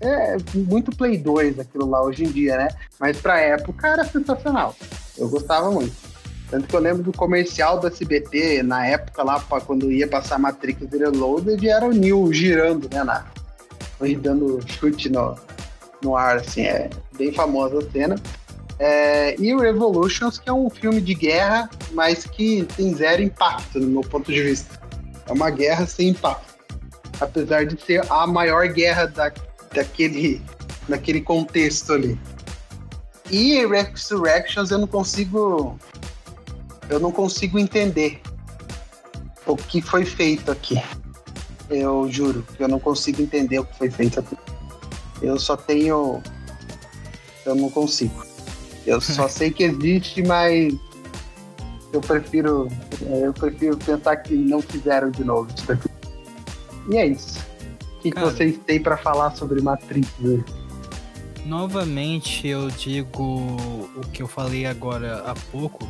é muito Play 2 aquilo lá hoje em dia, né? Mas pra época era sensacional. Eu gostava muito. Tanto que eu lembro do comercial do SBT, na época lá, quando ia passar Matrix Reloaded, era o Neil girando, né? Na, dando chute no, no ar, assim. É bem famosa a cena. É, e o Revolutions, que é um filme de guerra, mas que tem zero impacto, no meu ponto de vista. É uma guerra sem impacto. Apesar de ser a maior guerra da, daquele, daquele contexto ali. E Resurrections eu não consigo. Eu não consigo entender o que foi feito aqui. Eu juro que eu não consigo entender o que foi feito aqui. Eu só tenho. Eu não consigo. Eu só sei que existe, mas eu prefiro eu prefiro pensar que não fizeram de novo isso daqui. E é isso. O que, que vocês têm para falar sobre Matrix? Novamente eu digo o que eu falei agora há pouco.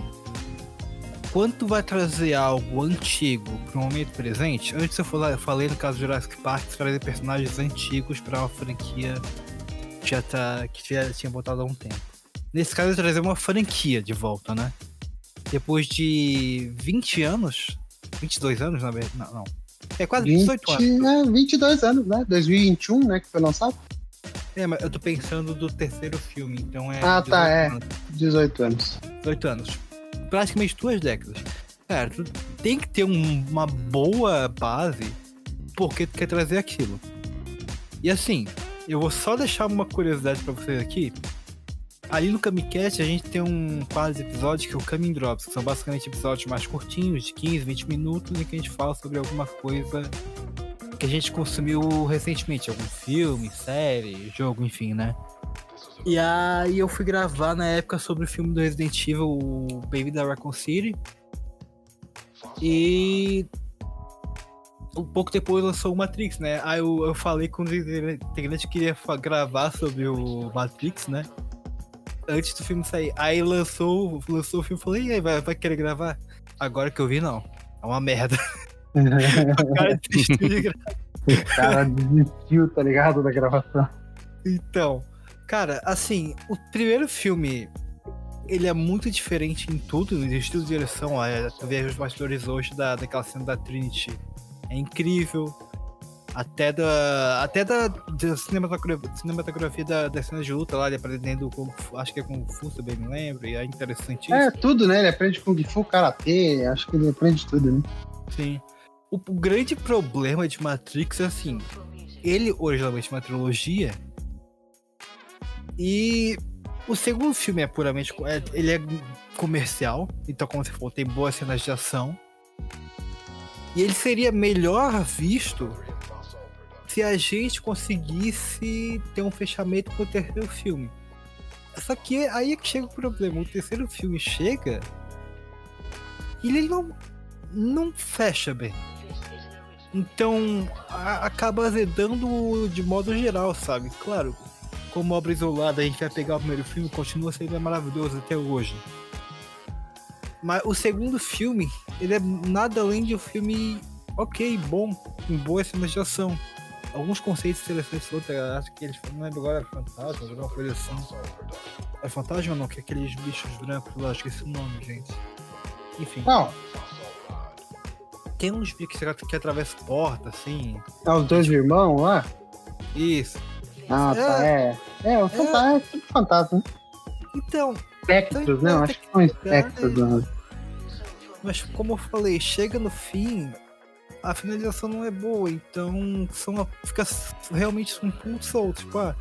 Quanto vai trazer algo antigo para o momento presente? Antes eu falei no caso de Jurassic Park, trazer personagens antigos para uma franquia que já, tá, que já tinha voltado há um tempo. Nesse caso, trazer uma franquia de volta, né? Depois de 20 anos, 22 anos, na verdade, não, não. É quase 20, 18 anos. É, 22 anos, né? 2021, né, que foi lançado. É, mas eu tô pensando do terceiro filme, então é. Ah, tá, é. Anos. 18 anos. 18 anos. Praticamente duas décadas. Cara, tu tem que ter um, uma boa base porque tu quer trazer aquilo. E assim, eu vou só deixar uma curiosidade para vocês aqui. Ali no Camicast a gente tem um quadro de episódios que é o Coming Drops, que são basicamente episódios mais curtinhos, de 15, 20 minutos, em que a gente fala sobre alguma coisa que a gente consumiu recentemente, algum filme, série, jogo, enfim, né? E aí eu fui gravar na época sobre o filme do Resident Evil, o Baby da Raccoon City. E um pouco depois lançou o Matrix, né? Aí eu, eu falei com o integrante que queria gravar sobre o Matrix, né? Antes do filme sair. Aí lançou, lançou o filme e falei, e aí, vai, vai querer gravar? Agora que eu vi, não. É uma merda. o cara desistiu de gravar. O cara desistiu, tá ligado? Da gravação. Então, cara, assim, o primeiro filme ele é muito diferente em tudo, no estilo de direção. Tu vê os bastidores hoje da, daquela cena da Trinity. É incrível. Até da. Até da, da cinematografia, cinematografia da, da cena de luta lá, ele aprendendo Kung Fu, acho que é Kung Fu, se bem me lembro, e é interessantíssimo. É, tudo, né? Ele aprende Kung Fu, Karatê, acho que ele aprende tudo, né? Sim. O, o grande problema de Matrix é assim, ele originalmente é uma trilogia, e o segundo filme é puramente. É, ele é comercial, então, como você falou, tem boas cenas de ação. E ele seria melhor visto se a gente conseguisse ter um fechamento com o terceiro filme. Só que aí é que chega o problema. O terceiro filme chega e ele não, não fecha bem. Então a, acaba azedando de modo geral, sabe? Claro, como obra isolada, a gente vai pegar o primeiro filme, continua sendo maravilhoso até hoje. Mas o segundo filme, ele é nada além de um filme ok, bom, com boas cenas de ação. Alguns conceitos interessantes, outra, acho que eles não lembro agora, fantasma, alguma coisa assim. É fantasma ou não? Que é aqueles bichos brancos lá, acho que esse é o nome, gente. Enfim. Não. Tem uns bichos que, que atravessam porta, assim. É os dois irmãos lá? Isso. Ah, tá, é. É, o fantasma é tipo fantasma. né? Então, Espectros, né? Eu Acho que são espectros. né? mas como eu falei, chega no fim, a finalização não é boa, então são, fica realmente um ponto solto. Tipo, ah,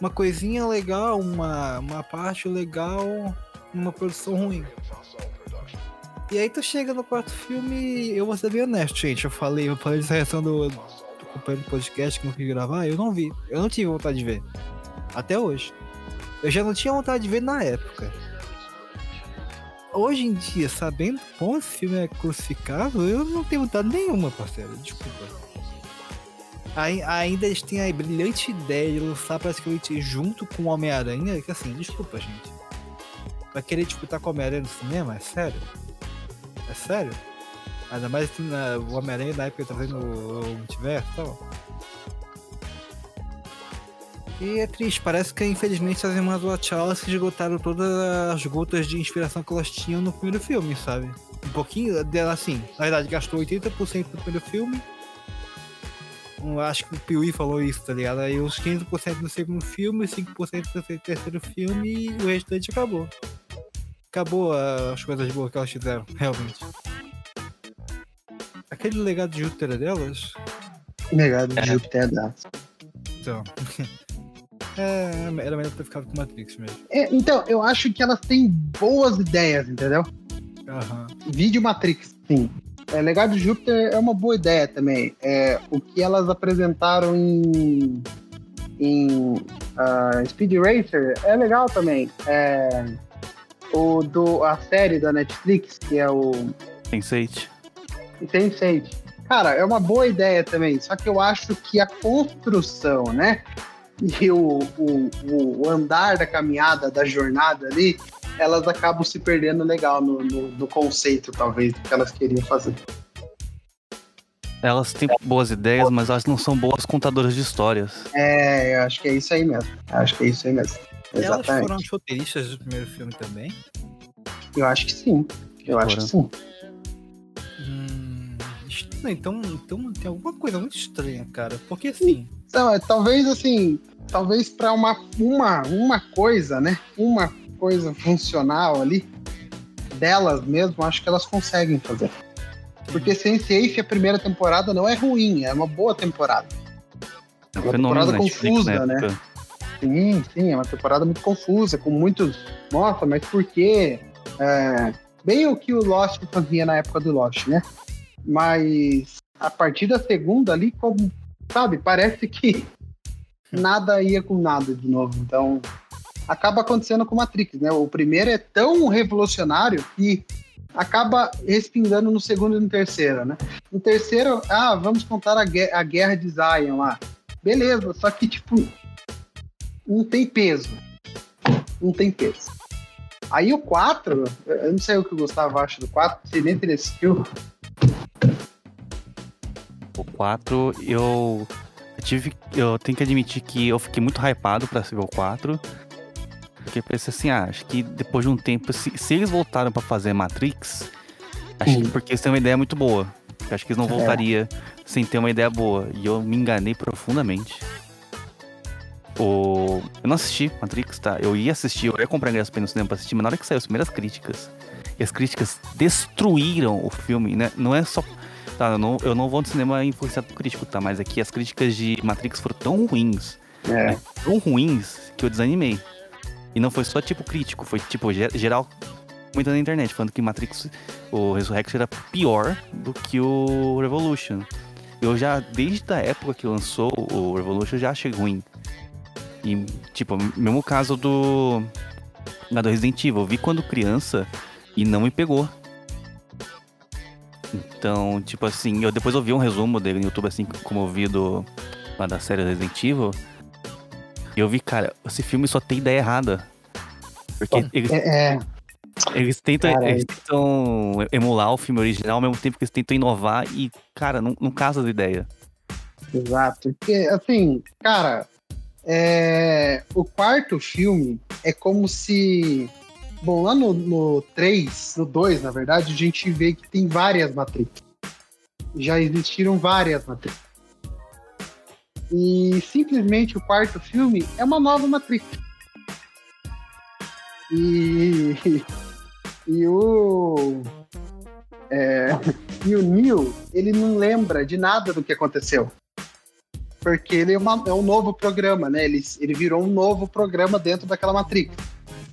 uma coisinha legal, uma, uma parte legal, uma produção ruim. E aí tu chega no quarto filme, eu vou ser bem honesto, gente. Eu falei, eu falei dessa reação do, do companheiro do podcast que não quis gravar, eu não vi. Eu não tive vontade de ver. Até hoje. Eu já não tinha vontade de ver na época. Hoje em dia, sabendo como esse filme é crucificado, eu não tenho vontade nenhuma, parceiro. Desculpa. Ai- ainda eles têm a brilhante ideia de lançar praticamente junto com o Homem-Aranha, que assim, desculpa, gente. Vai querer disputar com o Homem-Aranha no cinema? É sério? É sério? Ainda mais assim, o Homem-Aranha na época trazendo o, o multiverso e tal. E é triste, parece que infelizmente as irmãs Wachowski esgotaram todas as gotas de inspiração que elas tinham no primeiro filme, sabe? Um pouquinho dela assim, na verdade gastou 80% no primeiro filme. Eu acho que o Piuí falou isso, tá ligado? Aí os 15% no segundo filme, 5% no terceiro filme e o restante acabou. Acabou ah, as coisas boas que elas fizeram, realmente. Aquele legado de Júpiter é delas? Negado de É. Júpiter da. Então. é, era melhor ter ficado com Matrix mesmo. É, então, eu acho que elas têm boas ideias, entendeu? Aham. Vídeo Matrix, sim. É, Legado de Júpiter é uma boa ideia também. É, o que elas apresentaram em, em ah, Speed Racer é legal também. É, o do, a série da Netflix, que é o Sense8. Sense8. Cara, é uma boa ideia também, só que eu acho que a construção, né? E o, o, o andar da caminhada, da jornada ali, elas acabam se perdendo legal no, no, no conceito, talvez, do que elas queriam fazer. Elas têm boas ideias, mas elas não são boas contadoras de histórias. É, eu acho que é isso aí mesmo. Eu acho que é isso aí mesmo. Elas Exatamente. foram as roteiristas do primeiro filme também? Eu acho que sim. Eu acho que sim. Estranho, então, então tem alguma coisa muito estranha, cara. Porque assim, Então, é, talvez assim, talvez para uma, uma, uma coisa, né? Uma coisa funcional ali, delas mesmo, acho que elas conseguem fazer. Porque Sense8, a primeira temporada não é ruim, é uma boa temporada. É um Uma temporada Netflix confusa, né? Sim, sim, é uma temporada muito confusa, com muitos. Nossa, mas por quê? É, bem o que o Lost fazia na época do Lost, né? Mas a partir da segunda ali, como, sabe, parece que nada ia com nada de novo. Então, acaba acontecendo com Matrix, né? O primeiro é tão revolucionário que acaba respingando no segundo e no terceiro, né? No terceiro, ah, vamos contar a, guerra, a guerra de Zion lá. Beleza, só que, tipo, não tem peso. Não tem peso. Aí o 4, eu não sei o que o Gustavo acha do 4, se nem ele assistiu. O 4, eu, tive. Eu tenho que admitir que eu fiquei muito hypado pra ver o 4. Porque eu pensei assim, ah, acho que depois de um tempo, se, se eles voltaram para fazer Matrix, acho que porque eles têm uma ideia muito boa. Eu acho que eles não voltariam é. sem ter uma ideia boa. E eu me enganei profundamente. O... Eu não assisti Matrix, tá? Eu ia assistir, eu ia comprar ingresso pra ir no cinema pra assistir, mas na hora que saiu as primeiras críticas, e as críticas destruíram o filme, né? Não é só. Tá, eu não, eu não vou no cinema influenciado por crítico, tá? Mas aqui as críticas de Matrix foram tão ruins, é. né? tão ruins, que eu desanimei. E não foi só tipo crítico, foi tipo geral comentando na internet, falando que Matrix, o Resurrection era pior do que o Revolution. Eu já, desde a época que lançou o Revolution, já achei ruim. E, tipo, mesmo caso do. do Resident Evil, eu vi quando criança e não me pegou. Então, tipo assim, eu depois ouvi um resumo dele no YouTube, assim, como eu vi do, lá da série Resident Evil. E eu vi, cara, esse filme só tem ideia errada. Porque eles, é, é... eles, tentam, cara, eles tentam emular o filme original ao mesmo tempo que eles tentam inovar e, cara, não, não casa de ideia. Exato. Porque, assim, cara, é... o quarto filme é como se. Bom, lá no, no 3, no 2, na verdade, a gente vê que tem várias Matrix. Já existiram várias Matrix. E simplesmente o quarto filme é uma nova Matrix. E, e o. É, e o Neil, ele não lembra de nada do que aconteceu. Porque ele é, uma, é um novo programa, né? Ele, ele virou um novo programa dentro daquela Matrix.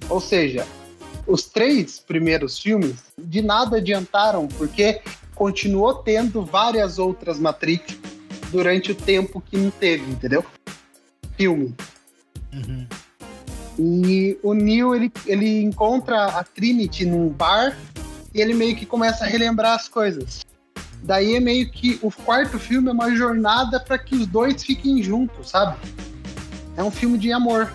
Ou seja, os três primeiros filmes de nada adiantaram, porque continuou tendo várias outras Matrix durante o tempo que não teve, entendeu? Filme. Uhum. E o Neil, ele, ele encontra a Trinity num bar e ele meio que começa a relembrar as coisas. Daí é meio que o quarto filme é uma jornada para que os dois fiquem juntos, sabe? É um filme de amor.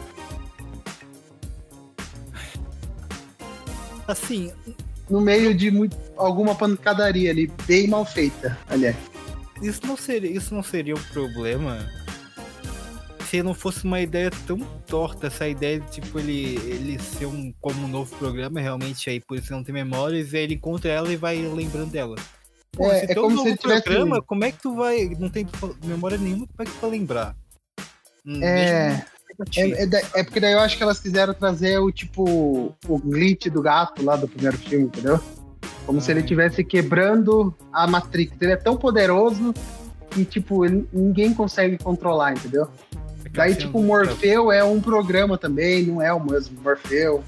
Assim, no meio de muito, alguma pancadaria ali, bem mal feita, aliás isso não seria, isso não seria um problema se não fosse uma ideia tão torta, essa ideia de tipo ele, ele ser um como um novo programa, realmente aí por isso não tem memórias, e aí ele encontra ela e vai lembrando dela. Pô, é, se é como um novo programa, tivesse... como é que tu vai. Não tem memória nenhuma, como é que tu vai lembrar? Hum, é... É, é, é, porque daí eu acho que elas quiseram trazer o tipo o glitch do gato lá do primeiro filme, entendeu? Como se ele estivesse quebrando a Matrix. Ele é tão poderoso que, tipo, ele, ninguém consegue controlar, entendeu? Daí, tipo, o Morfeu é um programa também, não é o mesmo Morfeu.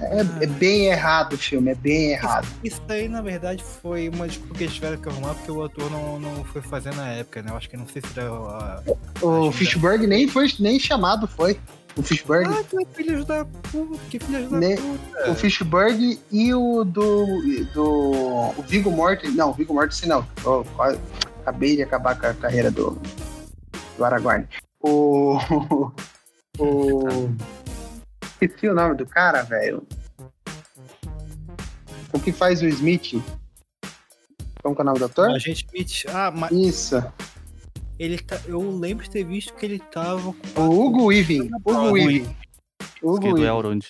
É, ah. é, bem errado o filme, é bem errado. Isso, isso aí, na verdade, foi uma desculpa que eles tiveram que arrumar porque o ator não, não foi fazer na época, né? Eu acho que não sei se era. A, o Fishburg nem foi nem chamado, foi. O Fishburg. Ah, que filhos da puta, que filhos da ne puta. O Fishburg e o do. do. O Vigo Morty. Não, o Vigo Morty não. Oh, acabei de acabar com a carreira do. do Aragorn. O. o. Esqueci o nome do cara, velho. O que faz o Smith? Como que é o nome do ator? A gente Smith. Ah, mas... Isso. Ele tá, eu lembro de ter visto que ele tava. O Hugo Weaving. Hugo Weaving. Hugo Weaving.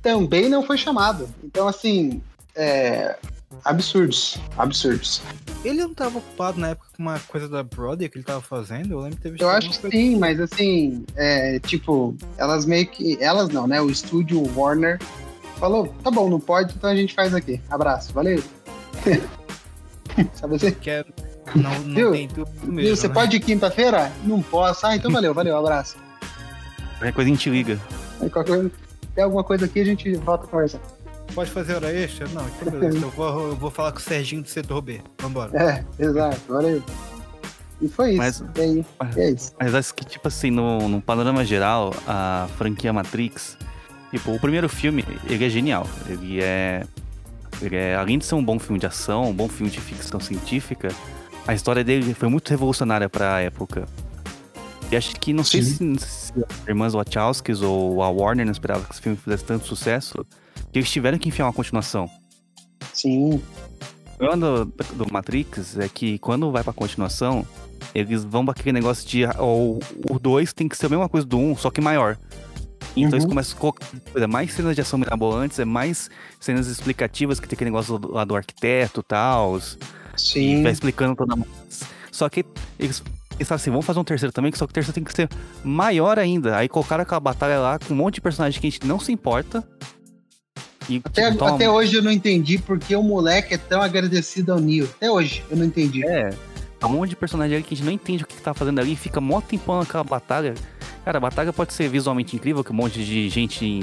Também não foi chamado. Então, assim. É... Absurdos. Absurdos. Ele não tava ocupado na época com uma coisa da Broadway que ele tava fazendo? Eu lembro ter visto. Eu acho que sim, mas assim, é, tipo, elas meio que. Elas não, né? O estúdio Warner falou: tá bom, não pode, então a gente faz aqui. Abraço, valeu. Sabe assim? Quero. Não, não Viu? tem tudo mesmo. Viu? Você né? pode ir quinta-feira? Não posso. Ah, então valeu, valeu, abraço. Qualquer coisa a gente liga. Aí, qualquer... Tem alguma coisa aqui, a gente volta a conversar. Pode fazer hora extra? Não, então beleza. então eu vou, eu vou falar com o Serginho do setor B. Vambora. É, exato, valeu. E foi isso. Mas, e aí, mas, é isso. Mas acho que, tipo assim, no, no panorama geral, a franquia Matrix, tipo, o primeiro filme, ele é genial. Ele é é, além de ser um bom filme de ação, um bom filme de ficção científica, a história dele foi muito revolucionária para a época. E acho que, não sei se, se as irmãs Wachowskis ou a Warner não esperava que esse filme fizesse tanto sucesso, que eles tiveram que enfiar uma continuação. Sim. O problema do, do Matrix é que quando vai pra continuação, eles vão pra aquele negócio de o, o 2 tem que ser a mesma coisa do 1, um, só que maior. Então Uhum. eles começam a colocar coisa, mais cenas de ação mirabolantes, é mais cenas explicativas que tem aquele negócio lá do arquiteto e tal. Sim. vai explicando toda a... Só que eles pensaram assim, vamos fazer um terceiro também, só que o terceiro tem que ser maior ainda. Aí colocaram aquela batalha lá com um monte de personagens que a gente não se importa. E, Até, tipo, até hoje eu não entendi porque o moleque é tão agradecido ao Neo. Até hoje eu não entendi. É, um monte de personagem ali que a gente não entende o que, que tá fazendo ali e fica mó tempão naquela batalha. Cara, a batalha pode ser visualmente incrível, que um monte de gente em,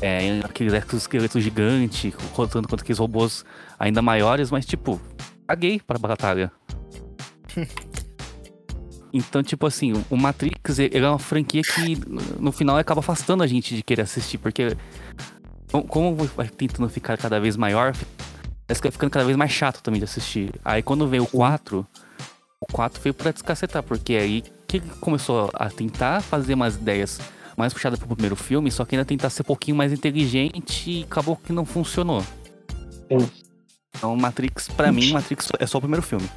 é, em aqueles exoesqueletos gigantes, lutando contra aqueles robôs ainda maiores, mas tipo, caguei pra batalha. Então, tipo assim, o Matrix ele é uma franquia que no final acaba afastando a gente de querer assistir, porque como vai tentando ficar cada vez maior, parece que vai ficando cada vez mais chato também de assistir. Aí quando veio o 4, o 4 veio pra descacetar, porque aí que ele começou a tentar fazer umas ideias mais puxadas pro primeiro filme, só que ainda tentar ser um pouquinho mais inteligente e acabou que não funcionou. Sim. Então Matrix, pra mim, Matrix é só o primeiro filme.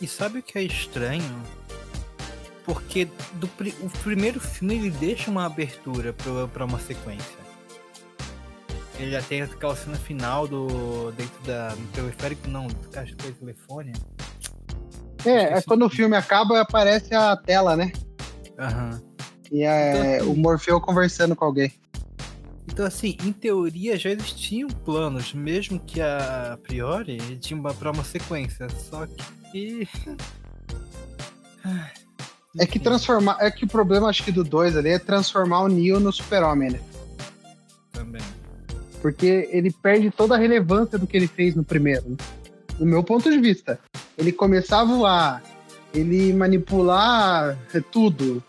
E sabe o que é estranho? Porque do, o primeiro filme ele deixa uma abertura pra, pra uma sequência. Ele já tem aquela cena final do. dentro da. no teleférico, não, do caixa do telefone. É, é quando o filme acaba aparece a tela, né? Aham. E é Então, o Morfeu conversando com alguém. Então, assim, em teoria já existiam planos, mesmo que a, priori tinha uma, pra uma sequência. Só que. É que transformar. É que o problema, acho que do 2 ali é transformar o Neo no super-homem, né? Também. Porque ele perde toda a relevância do que ele fez no primeiro. né? Do meu ponto de vista. Ele começar a voar, ele manipular é, tudo.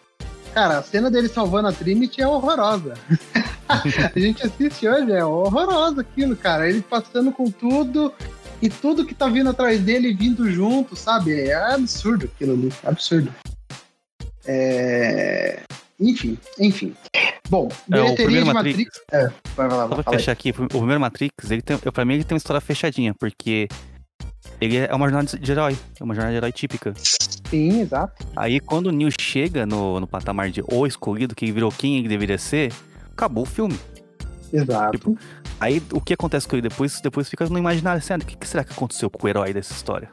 Cara, a cena dele salvando a Trinity é horrorosa. a gente assiste hoje, é horroroso aquilo, cara. Ele passando com tudo e tudo que tá vindo atrás dele vindo junto, sabe? É absurdo aquilo ali, absurdo. É... Enfim, enfim. Bom, É, o bilheteria primeiro de Matrix, Matrix. É, vai lá, Só vai pra fala aí. fechar aqui, o primeiro Matrix, ele tem, pra mim ele tem uma história fechadinha, porque ele é uma jornada de herói, é uma jornada de herói típica. Sim, exato. Aí quando o Neo chega no, no patamar de o escolhido, que ele virou quem ele deveria ser, acabou o filme. Exato. Tipo, Aí o que acontece com ele depois, depois fica no imaginário, assim, ah, o que, que será que aconteceu com o herói dessa história?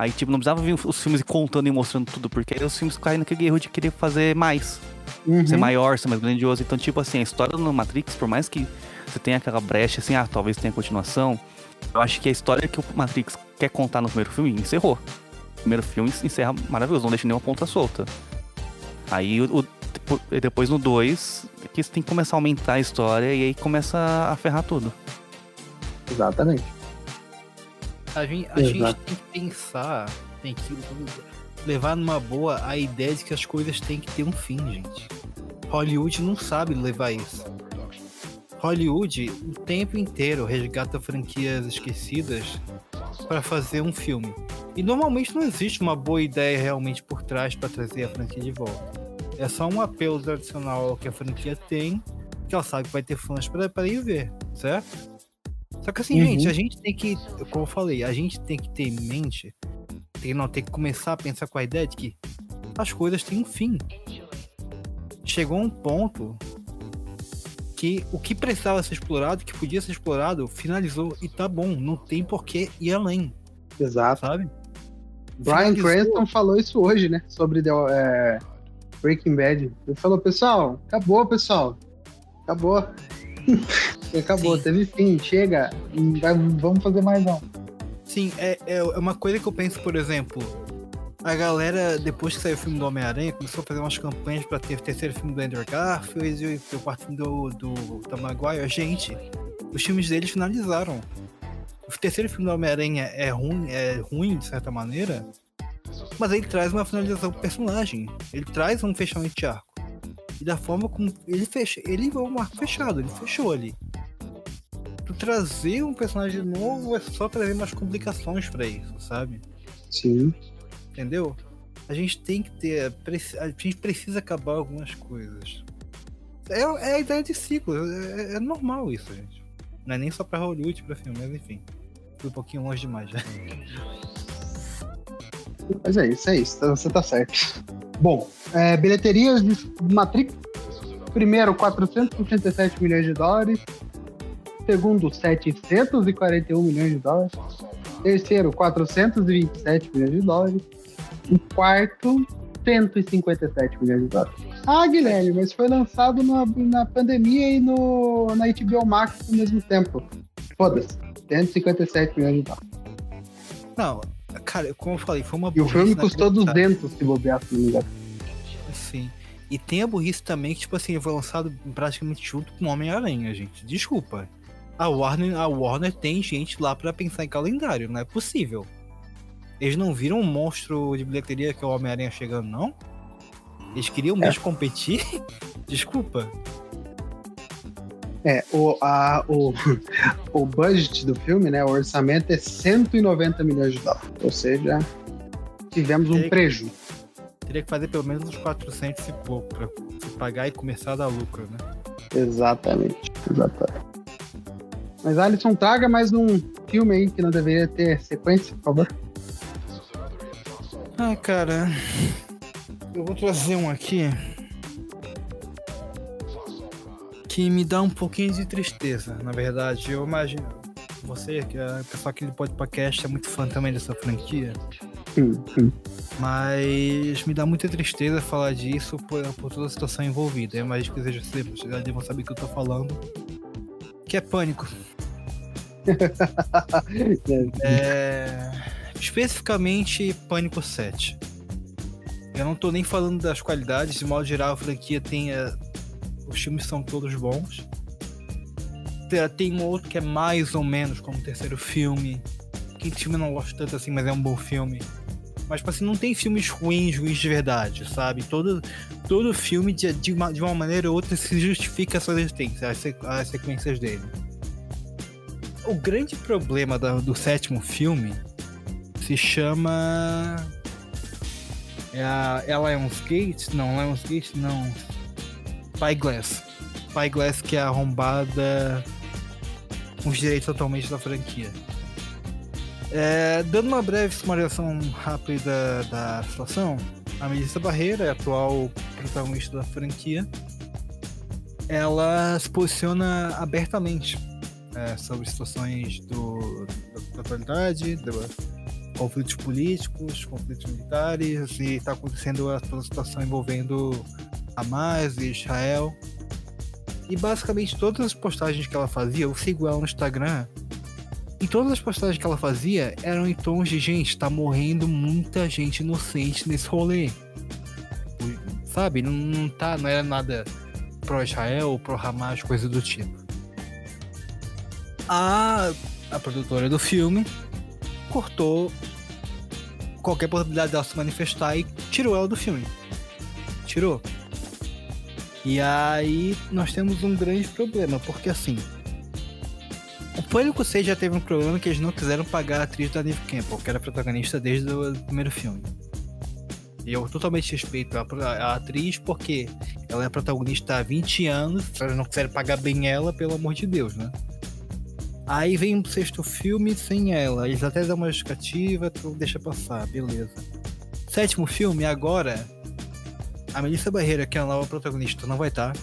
Aí, tipo, não precisava vir os filmes contando e mostrando tudo, porque aí os filmes caem naquele erro de querer fazer mais. Uhum. ser maior, ser mais grandioso. Então, tipo assim, a história do Matrix, por mais que você tenha aquela brecha, assim, ah, talvez tenha continuação, eu acho que a história que o Matrix quer contar no primeiro filme encerrou. O primeiro filme encerra maravilhoso, não deixa nenhuma ponta solta. Aí, o, o- depo- depois no 2, que você tem que começar a aumentar a história e aí começa a ferrar tudo. Exatamente. A gente, a gente tem que pensar, tem que levar numa boa a ideia de que as coisas têm que ter um fim, gente. Hollywood não sabe levar isso. Hollywood o tempo inteiro resgata franquias esquecidas para fazer um filme. E normalmente não existe uma boa ideia realmente por trás para trazer a franquia de volta. É só um apelo tradicional que a franquia tem, que ela sabe que vai ter fãs para ir ver, certo? Só que assim, Uhum. gente, a gente tem que, como eu falei, a gente tem que ter em mente, tem, não, tem que começar a pensar com a ideia de que as coisas têm um fim. Chegou um ponto que o que precisava ser explorado, que podia ser explorado, finalizou e tá bom, não tem por que ir além, Exato. sabe? Brian Finalizou. Cranston falou isso hoje, né? Sobre The, é, Breaking Bad. Ele falou, pessoal, acabou, pessoal. Acabou. acabou, Sim. teve fim, chega. vai- vamos fazer mais um. Sim, é, é uma coisa que eu penso, por exemplo, a galera, depois que saiu o filme do Homem-Aranha, começou a fazer umas campanhas pra ter o terceiro filme do Andrew Garfield e o quarto filme do, do Tom Maguire. Gente, os filmes deles finalizaram. O terceiro filme do Homem-Aranha é ruim, é ruim, de certa maneira, mas ele traz uma finalização pro personagem. Ele traz um fechamento de arco. E da forma como ele fecha, ele é um arco fechado, ele fechou ali. trazer um personagem novo é só trazer mais complicações pra isso, sabe? Sim. Entendeu? A gente tem que ter. A gente precisa acabar algumas coisas. É, é a ideia de ciclo, é, é normal isso, gente. Não é nem só pra Hollywood, pra filme, mas enfim. Fui um pouquinho longe demais já. Mas é isso, é isso. Você tá certo. Bom, é, bilheterias de Matrix. Primeiro, 487 milhões de dólares. Segundo, 741 milhões de dólares. Terceiro, 427 milhões de dólares. E quarto, 157 milhões de dólares. Ah, Guilherme, mas foi lançado na, na pandemia e no, na HBO Max ao mesmo tempo. Foda-se. 157 milhões de dólares. Não, cara, como eu falei, foi uma E o filme custou inacreditável. 200 se bobear, se não me engano. Sim. E tem a burrice também que, tipo assim, foi lançado praticamente junto com Homem-Aranha, gente. Desculpa. A Warner, a Warner tem gente lá pra pensar em calendário, não é possível. Eles não viram um monstro de bilheteria que é o Homem-Aranha chegando, não? Eles queriam mesmo competir? Desculpa. É, o, a, o, o budget do filme, né? O orçamento é 190 milhões de dólares. Ou seja, tivemos um prejuízo. Teria que fazer pelo menos uns 400 e pouco pra se pagar e começar a dar lucro, né? Exatamente, exatamente. Mas Alisson, traga mais um filme aí que não deveria ter sequência, por favor. Ah, cara. Eu vou trazer um aqui. Que me dá um pouquinho de tristeza, na verdade. Eu imagino. Você, que é o pessoal aqui do podcast, é muito fã também dessa franquia. Hum, hum. Mas me dá muita tristeza falar disso por, por toda a situação envolvida. Eu imagino que seja você, vocês já devam saber o que eu tô falando. Que é pânico. É, especificamente Pânico 7. Eu não tô nem falando das qualidades, de modo geral a franquia tem. Os filmes são todos bons. Tem- um outro que é mais ou menos como o terceiro filme. Que filme eu não gosto tanto assim, mas é um bom filme. Mas, tipo assim, não tem filmes ruins, ruins de verdade, sabe? Todo, todo filme, de, de, uma, de uma maneira ou outra, se justifica a sua existência, as, sequ- as sequências dele. O grande problema da- do sétimo filme se chama. É a é Lionsgate? Não, Lionsgate não. Spyglass. Spyglass que é arrombada com os direitos atualmente da franquia. É, dando uma breve sumarização rápida da situação, a Melissa Barreira, atual protagonista da franquia, ela se posiciona abertamente é, sobre situações do, da atualidade, do, conflitos políticos, conflitos militares, e está acontecendo a, toda a situação envolvendo Hamas e Israel. E basicamente todas as postagens que ela fazia, eu sigo ela no Instagram, e todas as postagens que ela fazia eram em tons de gente, tá morrendo muita gente inocente nesse rolê. Sabe? Não, não tá, não era nada pró-Israel ou pró-Hamas, coisa do tipo. A, a produtora do filme cortou qualquer possibilidade dela se manifestar e tirou ela do filme. Tirou. E aí nós temos um grande problema, porque assim. O Pânico 6 já teve um problema que eles não quiseram pagar a atriz da Neve Campbell, que era protagonista desde o primeiro filme. E eu totalmente respeito a, a atriz porque ela é protagonista há 20 anos, eles não quiseram pagar bem ela, pelo amor de Deus, né? Aí vem o sexto filme sem ela. Eles até dão uma justificativa, tu deixa passar, beleza. Sétimo filme, agora. A Melissa Barreira, que é a nova protagonista, não vai estar.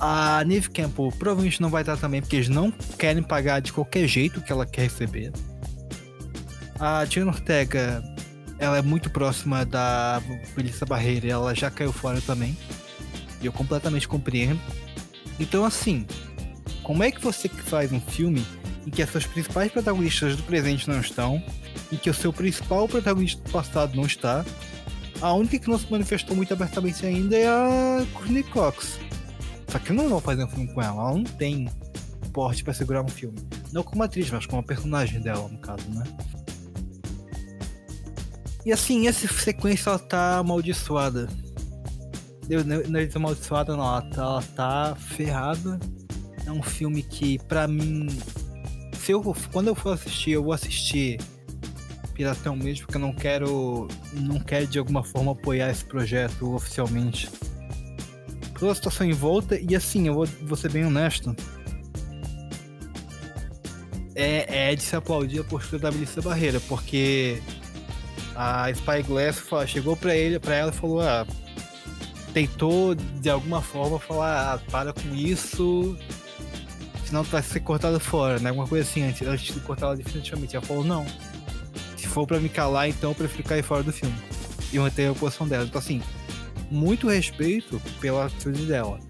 A Neve Campbell provavelmente não vai estar também, porque eles não querem pagar de qualquer jeito que ela quer receber. A Tina Ortega, ela é muito próxima da Melissa Barreira, ela já caiu fora também. E eu completamente compreendo. Então, assim, como é que você faz um filme em que as suas principais protagonistas do presente não estão, em que o seu principal protagonista do passado não está? A única que não se manifestou muito abertamente ainda é a Courtney Cox. Só que não vão fazer um filme com ela, ela não tem porte pra segurar um filme. Não como atriz, mas como a personagem dela, no caso, né? E assim, essa sequência ela tá amaldiçoada. Eu, não, não é amaldiçoada, não, ela tá, ela tá ferrada é um filme que, pra mim, se eu, quando eu for assistir, eu vou assistir Piratão mesmo, porque eu não quero, não quero de alguma forma apoiar esse projeto oficialmente. Toda a situação em volta, e assim, eu vou, vou ser bem honesto. É, é de se aplaudir a postura da Melissa Barreira, porque a Spyglass chegou pra ele, para ela e falou: ah, tentou de alguma forma falar, ah, para com isso, senão tu vai ser cortado fora, né? Alguma coisa assim, antes, antes de cortar ela definitivamente. Ela falou, não. For pra me calar, então eu prefiro cair fora do filme. E manter a posição dela. Então assim, muito respeito pela atitude dela.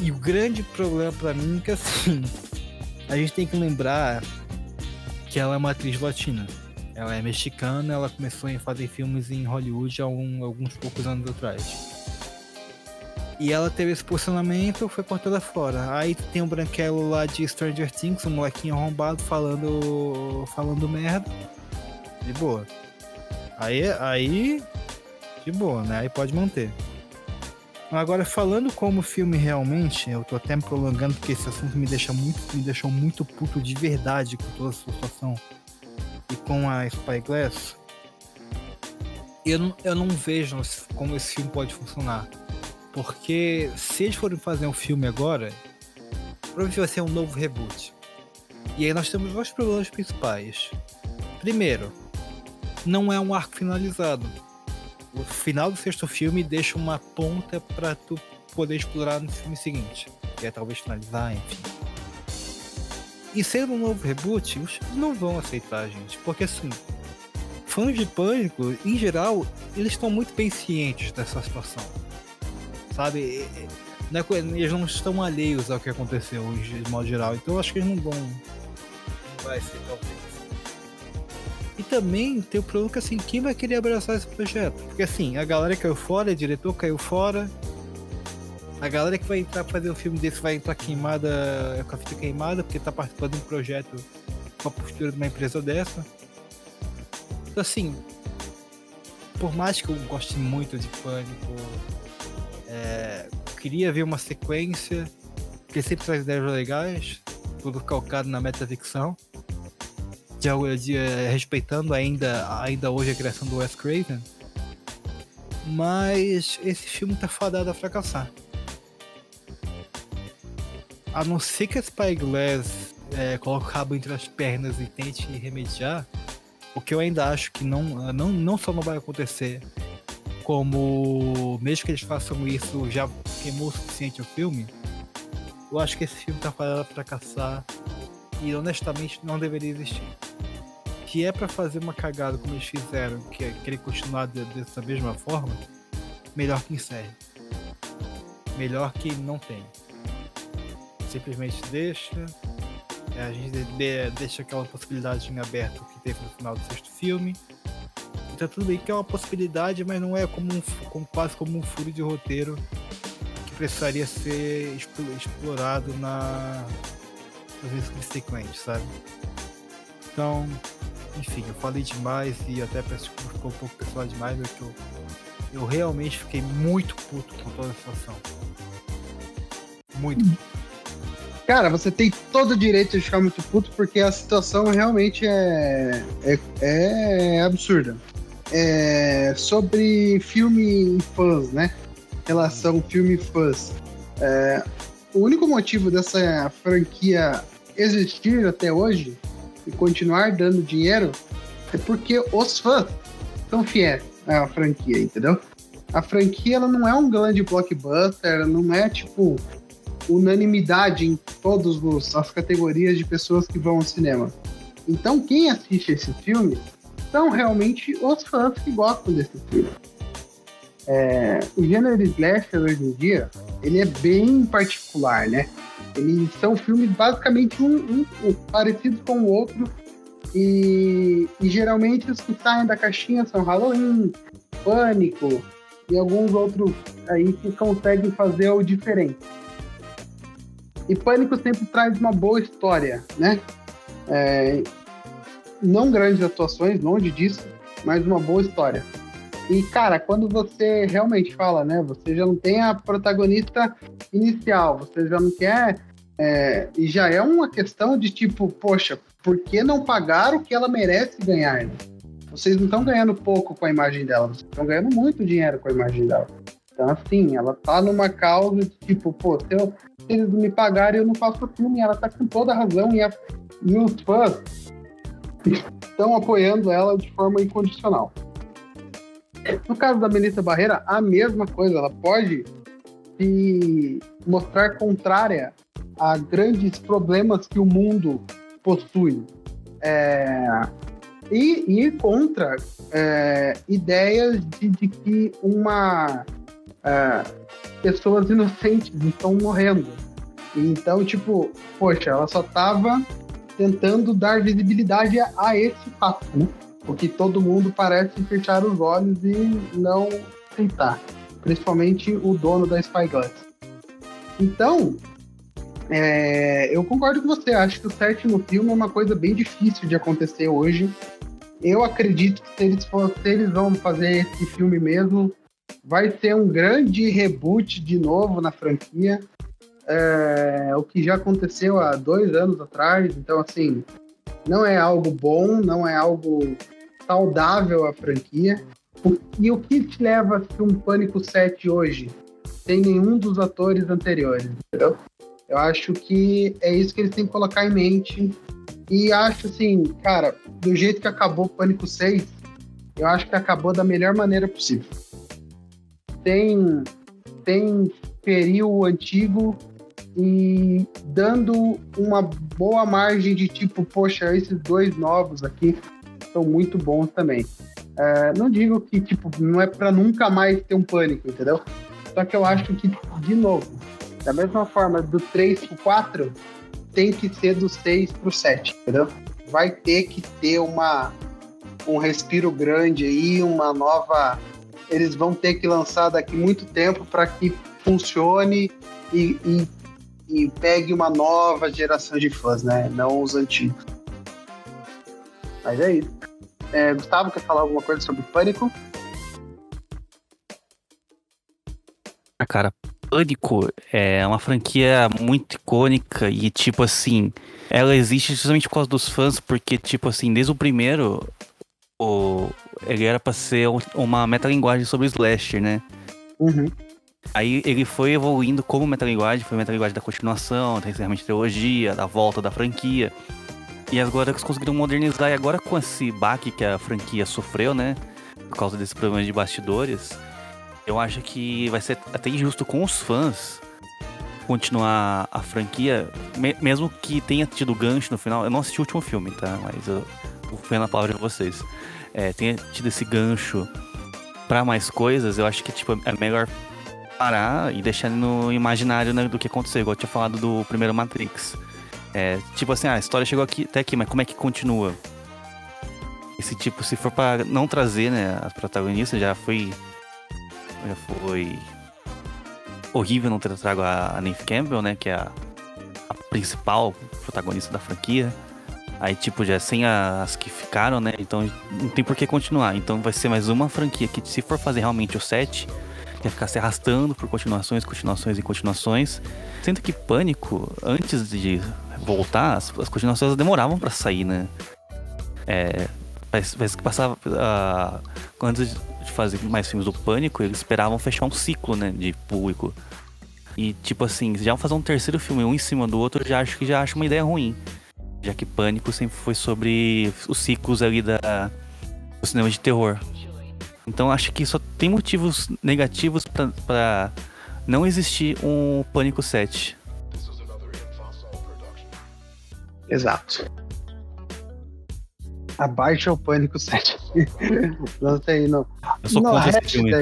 E o grande problema para mim é que assim, a gente tem que lembrar que ela é uma atriz latina. Ela é mexicana, ela começou a fazer filmes em Hollywood há um, alguns poucos anos atrás. E ela teve esse posicionamento, foi cortada fora. Aí tem um branquelo lá de Stranger Things, um molequinho arrombado falando falando merda. De boa. Aí, aí de boa, né? Aí pode manter. Agora falando como filme realmente, eu tô até me prolongando porque esse assunto me deixa muito, me deixou muito puto de verdade com toda a situação e com a Spyglass. Eu, eu não vejo como esse filme pode funcionar. Porque se eles forem fazer um filme agora, provavelmente vai ser um novo reboot. E aí nós temos dois problemas principais. Primeiro, não é um arco finalizado. O final do sexto filme deixa uma ponta para tu poder explorar no filme seguinte. Que é talvez finalizar, enfim. E sendo um novo reboot, os não vão aceitar, gente. Porque assim, fãs de pânico, em geral, eles estão muito bem cientes dessa situação sabe? Não é, eles não estão alheios ao que aconteceu de modo geral, então eu acho que eles não vão. Não vai ser talvez. E também tem o problema que assim, quem vai querer abraçar esse projeto? Porque assim, a galera caiu fora, o diretor caiu fora. A galera que vai entrar fazer um filme desse vai entrar queimada, com a fita queimada, porque tá participando de um projeto com a postura de uma empresa dessa. Então assim, por mais que eu goste muito de Pânico, é, queria ver uma sequência, que sempre traz ideias legais, tudo calcado na metaficção. De, de, é, respeitando ainda, ainda hoje a criação do Wes Craven. Mas esse filme tá fadado a fracassar. A não ser que a Spyglass é, coloque o rabo entre as pernas e tente remediar, o que eu ainda acho que não, não, não só não vai acontecer, como mesmo que eles façam isso, já queimou o suficiente o filme, eu acho que esse filme tá para fracassar e honestamente não deveria existir. Que é para fazer uma cagada como eles fizeram, que é querer continuar de, dessa mesma forma, melhor que encerre. Melhor que não tenha. Simplesmente deixa. A gente de, deixa aquela possibilidade em aberto que teve no final do sexto filme tá tudo bem que é uma possibilidade, mas não é como, um, como quase como um furo de roteiro que precisaria ser explorado na nas subsequentes, sabe? Então, enfim, eu falei demais e até peço que ficou um pouco pessoal demais, eu, eu realmente fiquei muito puto com toda a situação. Muito. Cara, você tem todo o direito de ficar muito puto porque a situação realmente é, é, é absurda é, sobre filme fãs, né? Relação filme fãs. É, o único motivo dessa franquia existir até hoje e continuar dando dinheiro é porque os fãs são fiéis à franquia, entendeu? A franquia ela não é um grande blockbuster, não é tipo unanimidade em todas as categorias de pessoas que vão ao cinema. Então quem assiste esse filme são realmente os fãs que gostam desse filme. É, o gênero slasher hoje em dia, ele é bem particular, né? Eles são filmes basicamente um, um, um parecidos com o outro e, e, geralmente os que saem da caixinha são Halloween, Pânico e alguns outros aí que conseguem fazer o diferente. E Pânico sempre traz uma boa história, né? É, não grandes atuações, longe disso, mas uma boa história. E, cara, quando você realmente fala, né? Você já não tem a protagonista inicial, você já não quer. É, e já é uma questão de tipo, poxa, por que não pagar o que ela merece ganhar? Né? Vocês não estão ganhando pouco com a imagem dela, vocês estão ganhando muito dinheiro com a imagem dela. Então, assim, ela tá numa causa de tipo, pô, se, eu, se eles me pagarem, eu não faço filme. Ela tá com toda a razão e, a, e os fãs estão apoiando ela de forma incondicional. No caso da Melissa Barreira, a mesma coisa. Ela pode se mostrar contrária a grandes problemas que o mundo possui. É, e ir contra é, ideias de, de, que uma é, pessoas inocentes estão morrendo. Então, tipo, poxa, ela só estava tentando dar visibilidade a, a esse fato, né? Porque todo mundo parece fechar os olhos e não aceitar. Principalmente o dono da Spyglass. Então, é, eu concordo com você. Acho que o sétimo filme é uma coisa bem difícil de acontecer hoje. Eu acredito que se eles, for, se eles vão fazer esse filme mesmo, vai ser um grande reboot de novo na franquia. É, o que já aconteceu há dois anos atrás. Então, assim, não é algo bom, não é algo saudável a franquia. E o que te leva a ser um Pânico 7 hoje? Sem nenhum dos atores anteriores, entendeu? Eu acho que é isso que eles têm que colocar em mente. E acho assim, cara, do jeito que acabou o Pânico 6, eu acho que acabou da melhor maneira possível. Tem, tem ferir o antigo e dando uma boa margem de tipo, poxa, esses dois novos aqui são muito bons também. É, não digo que tipo não é para nunca mais ter um pânico, entendeu? Só que eu acho que, de novo, da mesma forma do 3 pro 4, tem que ser do 6 pro 7, entendeu? Vai ter que ter uma, um respiro grande aí, uma nova. Eles vão ter que lançar daqui muito tempo para que funcione e, e e pegue uma nova geração de fãs, né? Não os antigos. Mas é isso. É, Gustavo, quer falar alguma coisa sobre Pânico? Ah, cara, Pânico é uma franquia muito icônica e, tipo assim, ela existe justamente por causa dos fãs, porque, tipo assim, desde o primeiro, o... ele era pra ser uma metalinguagem sobre o slasher, né? Uhum. Aí ele foi evoluindo como metalinguagem, foi metalinguagem da continuação, da encerramento de trilogia, da volta da franquia. E agora eles conseguiram modernizar, e agora com esse baque que a franquia sofreu, né? Por causa desse problema de bastidores, eu acho que vai ser até injusto com os fãs continuar a franquia, me mesmo que tenha tido gancho no final. Eu não assisti o último filme, tá? Mas eu vou vendo a palavra de vocês. É, tenha tido esse gancho para mais coisas, eu acho que tipo, é melhor parar e deixar no imaginário né, do que aconteceu, igual eu tinha falado do primeiro Matrix. É, tipo assim, ah, a história chegou aqui, até aqui, mas como é que continua? Esse tipo, se for para não trazer, né, as protagonistas, já foi. Já foi. Horrível não ter trago a, a Neve Campbell, né, que é a, a principal protagonista da franquia. Aí, tipo, já sem as que ficaram, né? Então não tem por que continuar. Então vai ser mais uma franquia que, se for fazer realmente o set, ia ficar se arrastando por continuações, continuações e continuações. Sendo que Pânico, antes de voltar, as, as continuações demoravam para sair, né? É, parece, que passava. Uh, antes de fazer mais filmes do Pânico, eles esperavam fechar um ciclo, né? De público. E, tipo assim, já fazer um terceiro filme, um em cima do outro, já acho que já acho uma ideia ruim. Já que Pânico sempre foi sobre os ciclos ali da, do cinema de terror. Então acho que só tem motivos negativos para não existir um Pânico 7. Exato. Abaixa o Pânico 7. não tem, não. Eu sou esse filme.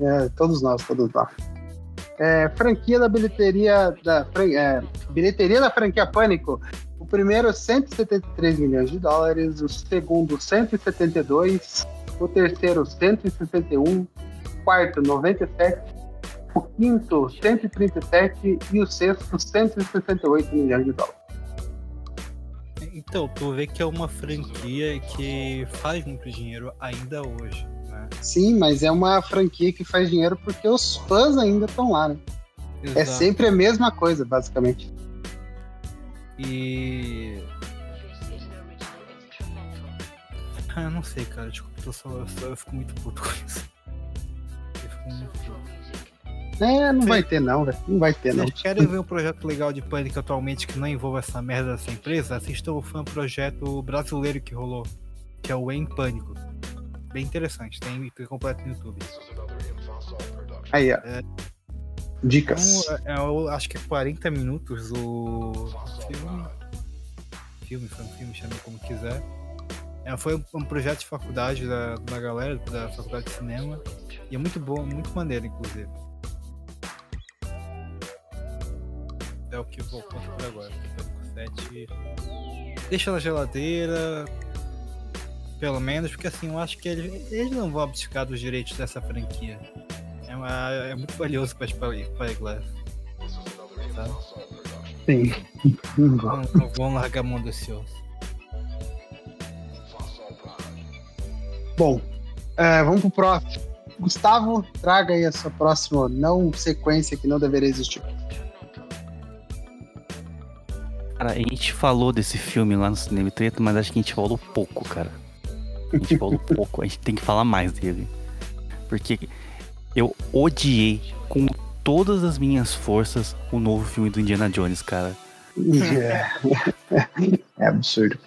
É, todos nós, todos nós. É, franquia da bilheteria da é, bilheteria da franquia Pânico. O primeiro 173 milhões de dólares, o segundo 172 o terceiro 161, o quarto 97, o quinto 137 e o sexto 168 milhões de dólares. Então, tu vê que é uma franquia que faz muito dinheiro ainda hoje. Né? Sim, mas é uma franquia que faz dinheiro porque os fãs ainda estão lá, né? É Exato. sempre a mesma coisa, basicamente. E. Ah, eu não sei, cara. Desculpa, eu, só, eu, só- eu fico muito puto com isso. Eu fico muito puto. É, não Sim. vai ter não, velho. Não vai ter não. Vocês querem ver um projeto legal de Pânico atualmente que não envolva essa merda dessa empresa? Assistam o fã projeto brasileiro que rolou, que é o Em Pânico. Bem interessante, tem tem completo no YouTube. Aí, ó. É. Dicas. Então, é, eu acho que é 40 minutos o filme. Filme, foi um filme, chame como quiser. É, foi um, projeto de faculdade da, da galera, da faculdade de cinema. E é muito bom, muito maneiro, inclusive. É o que eu vou contar por agora. Pânico 7. Deixa na geladeira. Pelo menos, porque assim, eu acho que eles, eles não vão abdicar dos direitos dessa franquia. É, uma- é muito valioso para Spyglass. Sabe? Sim. Não, não vão largar a mão desse osso. Bom, é, vamos pro próximo. Gustavo, traga aí a sua próxima não sequência que não deveria existir. Cara, a gente falou desse filme lá no Cinema Treta, mas acho que a gente falou pouco, cara. A gente falou pouco, a gente tem que falar mais dele. Porque eu odiei com todas as minhas forças o novo filme do Indiana Jones, cara. É, é absurdo.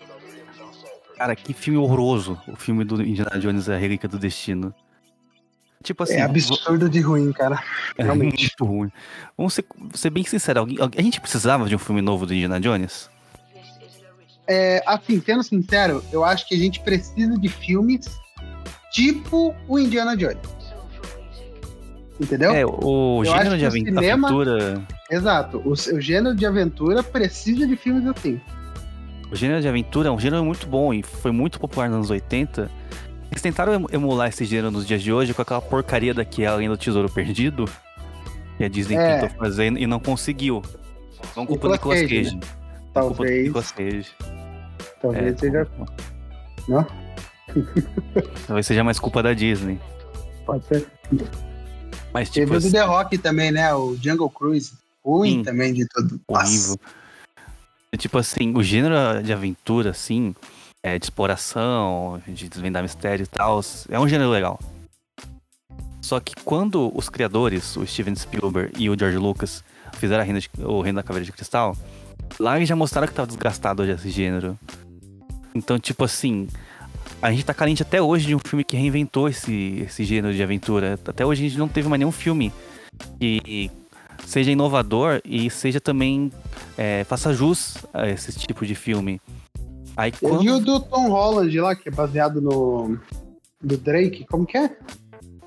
Cara, que filme horroroso o filme do Indiana Jones, A Relíquia do Destino. Tipo assim, É absurdo de ruim, cara. é realmente. muito ruim. Vamos ser, ser bem sincero, alguém- a gente precisava de um filme novo do Indiana Jones? É, assim, sendo sincero, eu acho que a gente precisa de filmes tipo o Indiana Jones. Entendeu? É, o Eu gênero de que o aven- cinema- aventura. Exato. O, o gênero de aventura precisa de filmes assim. O gênero de aventura é um gênero muito bom e foi muito popular nos anos 80. Eles tentaram em- emular esse gênero nos dias de hoje com aquela porcaria daqui, Além do Tesouro Perdido, que a Disney É. tentou fazer e não conseguiu. Não culpa do Nicolas Cage, do Talvez, Nicolas Cage. talvez É, seja. Não? Talvez seja mais culpa da Disney. Pode ser. Mas tipo Teve o assim, The Rock também, né? O Jungle Cruise. Ruim Sim. também de tudo. horrível. Tipo assim, o gênero de aventura, assim, é, de exploração, de desvendar mistério e tal, é um gênero legal. Só que quando os criadores, o Steven Spielberg e o George Lucas, fizeram Reino de- o Reino da Caveira de Cristal, lá eles já mostraram que tava desgastado esse gênero. Então, tipo assim, a gente tá carente até hoje de um filme que reinventou esse, esse gênero de aventura. Até hoje a gente não teve mais nenhum filme que seja inovador e seja também é, faça jus a esse tipo de filme. Aí Eu vi o quando do Tom Holland lá, que é baseado no. Do Drake, como que é?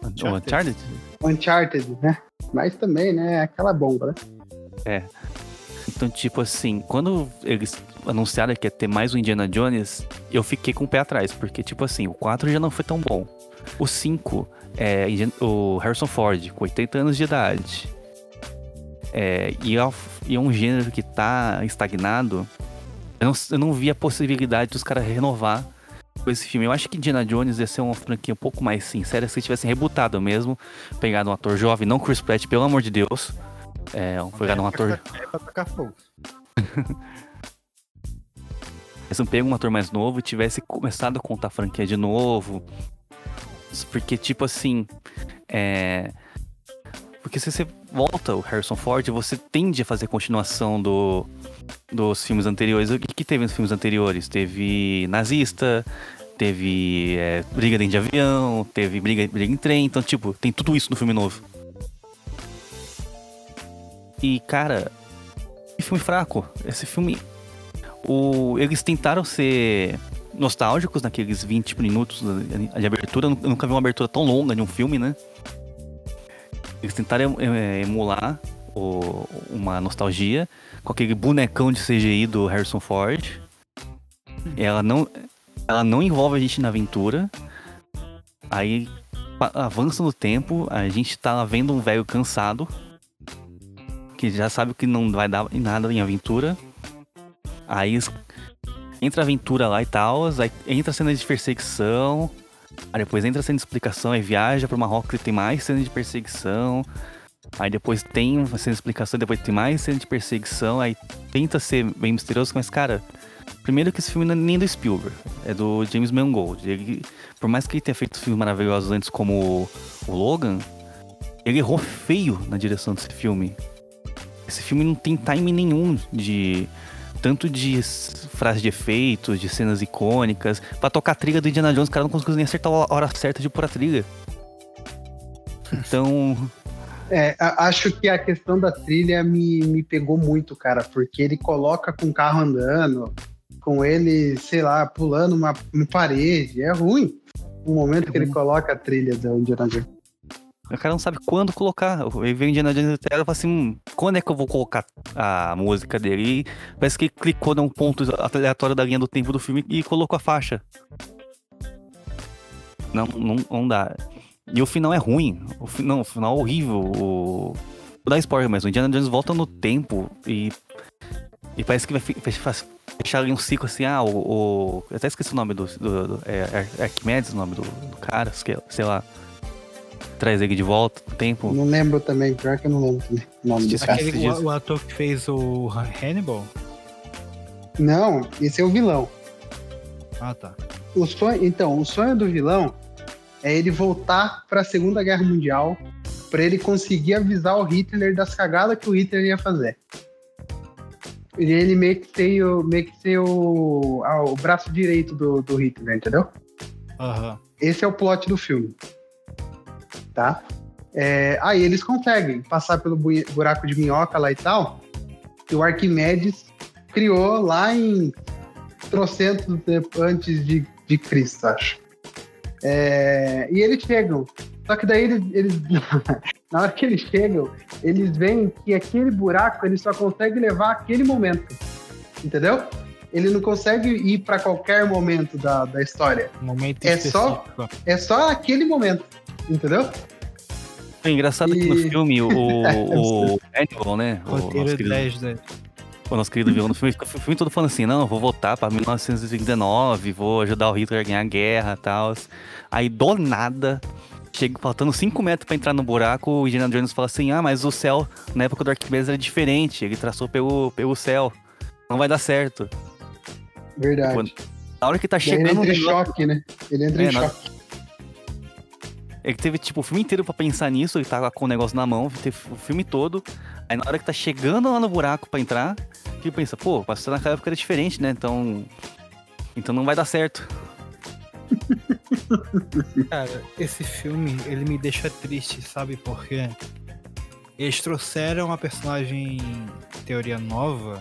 o Uncharted, Uncharted, né? Mas também, né? é Aquela bomba, né? então tipo assim, quando eles anunciaram que ia ter mais um Indiana Jones, eu fiquei com o pé atrás, porque tipo assim, o 4 já não foi tão bom. O 5 é o Harrison Ford com 80 anos de idade. É, e, é, e é um gênero que tá estagnado. Eu não, eu não vi a possibilidade dos caras renovar com esse filme. Eu acho que Indiana Jones ia ser uma franquia um pouco mais sincera se eles tivessem rebutado mesmo. Pegado um ator jovem, não Chris Pratt, pelo amor de Deus. É, pegado um ator. É pra tocar fogo. tivessem pego um ator mais novo e tivesse começado a contar a franquia de novo. Porque, tipo assim. É. Porque se você volta o Harrison Ford, você tende a fazer continuação do, dos filmes anteriores. O que, que teve nos filmes anteriores? Teve nazista, teve é, briga dentro de avião, teve briga, briga em trem. Então, tipo, tem tudo isso no filme novo. E, cara, que filme fraco. Esse filme o, eles tentaram ser nostálgicos naqueles 20 minutos de abertura. Eu nunca vi uma abertura tão longa de um filme, né? Eles tentaram é, emular o- uma nostalgia com aquele bonecão de CGI do Harrison Ford. Ela não, ela não envolve a gente na aventura. Aí avança no tempo, a gente tá vendo um velho cansado. Que já sabe que não vai dar em nada em aventura. Aí entra a aventura lá e tal, aí entra a cena de perseguição, aí depois entra a cena de explicação, aí viaja pra Marrocos e tem mais cena de perseguição. Aí depois tem uma cena de explicação, depois tem mais cena de perseguição, aí tenta ser bem misterioso, mas cara, primeiro que esse filme não é nem do Spielberg, é do James Mangold. Ele, por mais que ele tenha feito filmes maravilhosos antes como o Logan, ele errou feio na direção desse filme. Esse filme não tem time nenhum de tanto de frases de efeitos, de cenas icônicas. Pra tocar a trilha do Indiana Jones, o cara não conseguiu nem acertar a hora certa de pôr a trilha. Então. É, acho que a questão da trilha me, me pegou muito, cara, porque ele coloca com o carro andando, com ele, sei lá, pulando uma, uma parede. É ruim o momento que ele coloca a trilha do Indiana Jones. O cara não sabe quando colocar. Ele vem Indiana Jones e fala assim: hum, quando é que eu vou colocar a música dele? E parece que clicou num ponto aleatório da linha do tempo do filme e colocou a faixa. Não, não, não dá. E o final é ruim. O, não, o final é horrível. O... Vou dar spoiler, mas o Indiana Jones volta no tempo e. E parece que vai fechar ali um ciclo assim. Ah, o. o... Eu até esqueci o nome do. do, do é, Arquimedes, o nome do, do cara, sei lá. Traz ele de volta no tempo. Não lembro também, pior que eu não lembro também o nome do cara. Aquele, o, o ator que fez o Hannibal? Não, esse é o vilão. Ah, tá. O sonho, então, o sonho do vilão é ele voltar para a Segunda Guerra Mundial para ele conseguir avisar o Hitler das cagadas que o Hitler ia fazer. E ele meio que tem o, meio que tem o, ah, o braço direito do, do Hitler, entendeu? Uhum. Esse é o plot do filme. Tá? É, aí eles conseguem passar pelo buraco de minhoca lá e tal, que o Arquimedes criou lá em trocentos antes de, de Cristo, acho. É, e eles chegam. Só que daí eles, eles na hora que eles chegam, eles veem que aquele buraco ele só consegue levar aquele momento. Entendeu? Ele não consegue ir para qualquer momento da, da história. Momento é só É só aquele momento. Entendeu? É engraçado e... que no filme o, o Hannibal, né? O Roteiro 10, né? o nosso querido vilão no filme, o filme todo falando assim, não, vou voltar pra 1939, vou ajudar o Hitler a ganhar a guerra e tal. Aí, do nada, chega faltando 5 metros para entrar no buraco, o Indiana Jones fala assim, ah, mas o céu, na época do Arquimedes, era diferente, ele traçou pelo, pelo céu, não vai dar certo. Verdade. Tipo, na hora que tá chegando... Ele entra em choque, né? Ele entra é, em choque. Ele teve, tipo, o filme inteiro pra pensar nisso, ele tava com o negócio na mão, teve o filme todo. Aí na hora que tá chegando lá no buraco pra entrar, ele pensa, pô, passou naquela época era diferente, né? Então. Então não vai dar certo. Cara, esse filme, ele me deixa triste, sabe por quê? Eles trouxeram uma personagem teoria nova,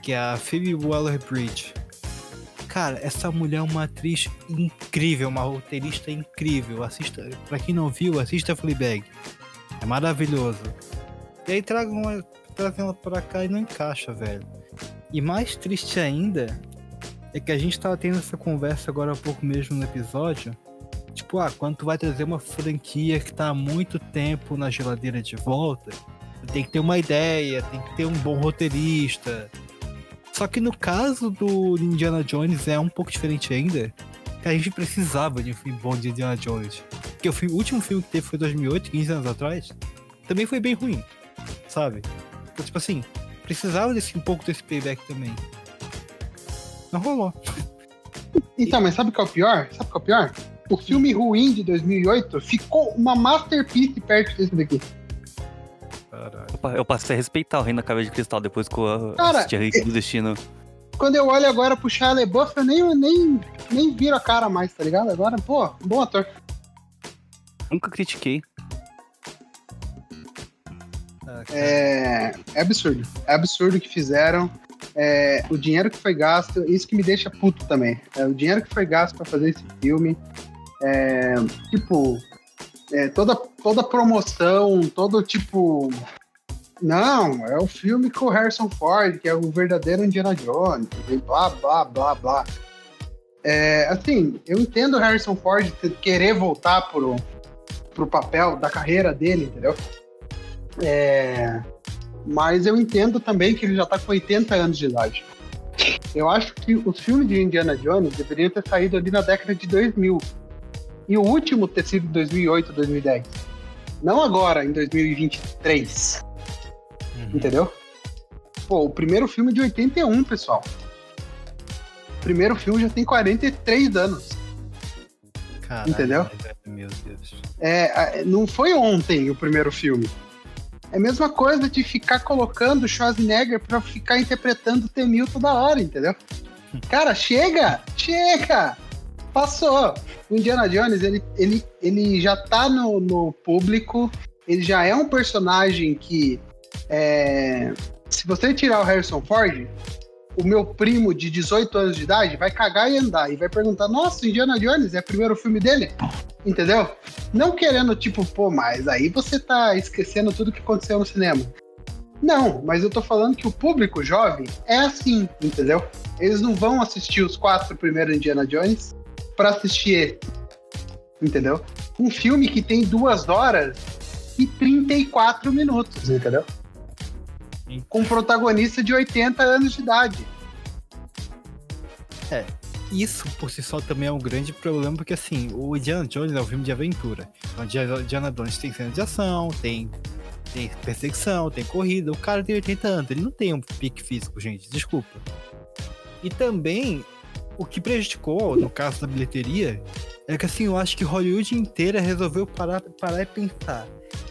que é a Phoebe Waller-Bridge Cara, essa mulher é uma atriz incrível, uma roteirista incrível. Assista, pra quem não viu, assista Fleabag. É maravilhoso. E aí ela, ela pra cá e não encaixa, velho. E mais triste ainda é que a gente tava tendo essa conversa agora há pouco mesmo no episódio. Tipo, ah, quando tu vai trazer uma franquia que tá há muito tempo na geladeira de volta, tem que ter uma ideia, tem que ter um bom roteirista, só que no caso do Indiana Jones é um pouco diferente ainda. Que a gente precisava de um filme bom de Indiana Jones. Porque o, filme, o último filme que teve foi 2008, 15 anos atrás. Também foi bem ruim, sabe? Então, tipo assim, precisava desse um pouco desse payback também. Não rolou. Então, mas sabe o que é o pior? Sabe o que é o pior? O filme ruim de 2008 ficou uma masterpiece perto desse daqui. Caralho. Eu passei a respeitar o Reino da Cabeça de Cristal depois que eu Cara, assisti a Rei do Destino. Quando eu olho agora pro Shia LaBeouf, eu nem, nem, nem viro a cara mais, tá ligado? Agora, pô, bom ator. Nunca critiquei. É, é absurdo. É absurdo o que fizeram. É, o dinheiro que foi gasto, isso que me deixa puto também. É, o dinheiro que foi gasto para fazer esse filme. É, tipo, é, toda, toda promoção, todo tipo. Não, é o filme com o Harrison Ford, que é o verdadeiro Indiana Jones, e blá, blá, blá, blá. É, assim, eu entendo o Harrison Ford querer voltar pro, pro papel da carreira dele, entendeu? É, mas eu entendo também que ele já tá com 80 anos de idade. Eu acho que os filmes de Indiana Jones deveriam ter saído ali na década de 2000 e o último ter sido 2008, 2010. Não agora, em 2023. Uhum. Entendeu? Pô, o primeiro filme é de 81, pessoal. O primeiro filme já tem 43 anos. Caralho, Entendeu? Meu Deus. É, não foi ontem o primeiro filme. É a mesma coisa de ficar colocando Schwarzenegger pra ficar interpretando o T-1000 toda hora, entendeu? Cara, chega! Chega! Passou! O Indiana Jones, ele, ele, ele já tá no, no público, ele já é um personagem que. é, se você tirar o Harrison Ford, o meu primo de 18 anos de idade vai cagar e andar e vai perguntar: Nossa, Indiana Jones é o primeiro filme dele? Entendeu? Não querendo, tipo, pô, mas aí você tá esquecendo tudo que aconteceu no cinema. Não, mas eu tô falando que o público jovem é assim, entendeu? Eles não vão assistir os quatro primeiros Indiana Jones pra assistir. Entendeu? Um filme que tem duas horas e 34 minutos, entendeu? Com um protagonista de 80 anos de idade. Isso por si só também é um grande problema, porque assim, o Indiana Jones é um filme de aventura. Então, Indiana Jones tem cenas de ação, tem, tem perseguição, tem corrida. O cara tem 80 anos, ele não tem um pique físico, gente, desculpa. E também, o que prejudicou, no caso da bilheteria, é que assim, eu acho que Hollywood inteira resolveu parar, parar e pensar.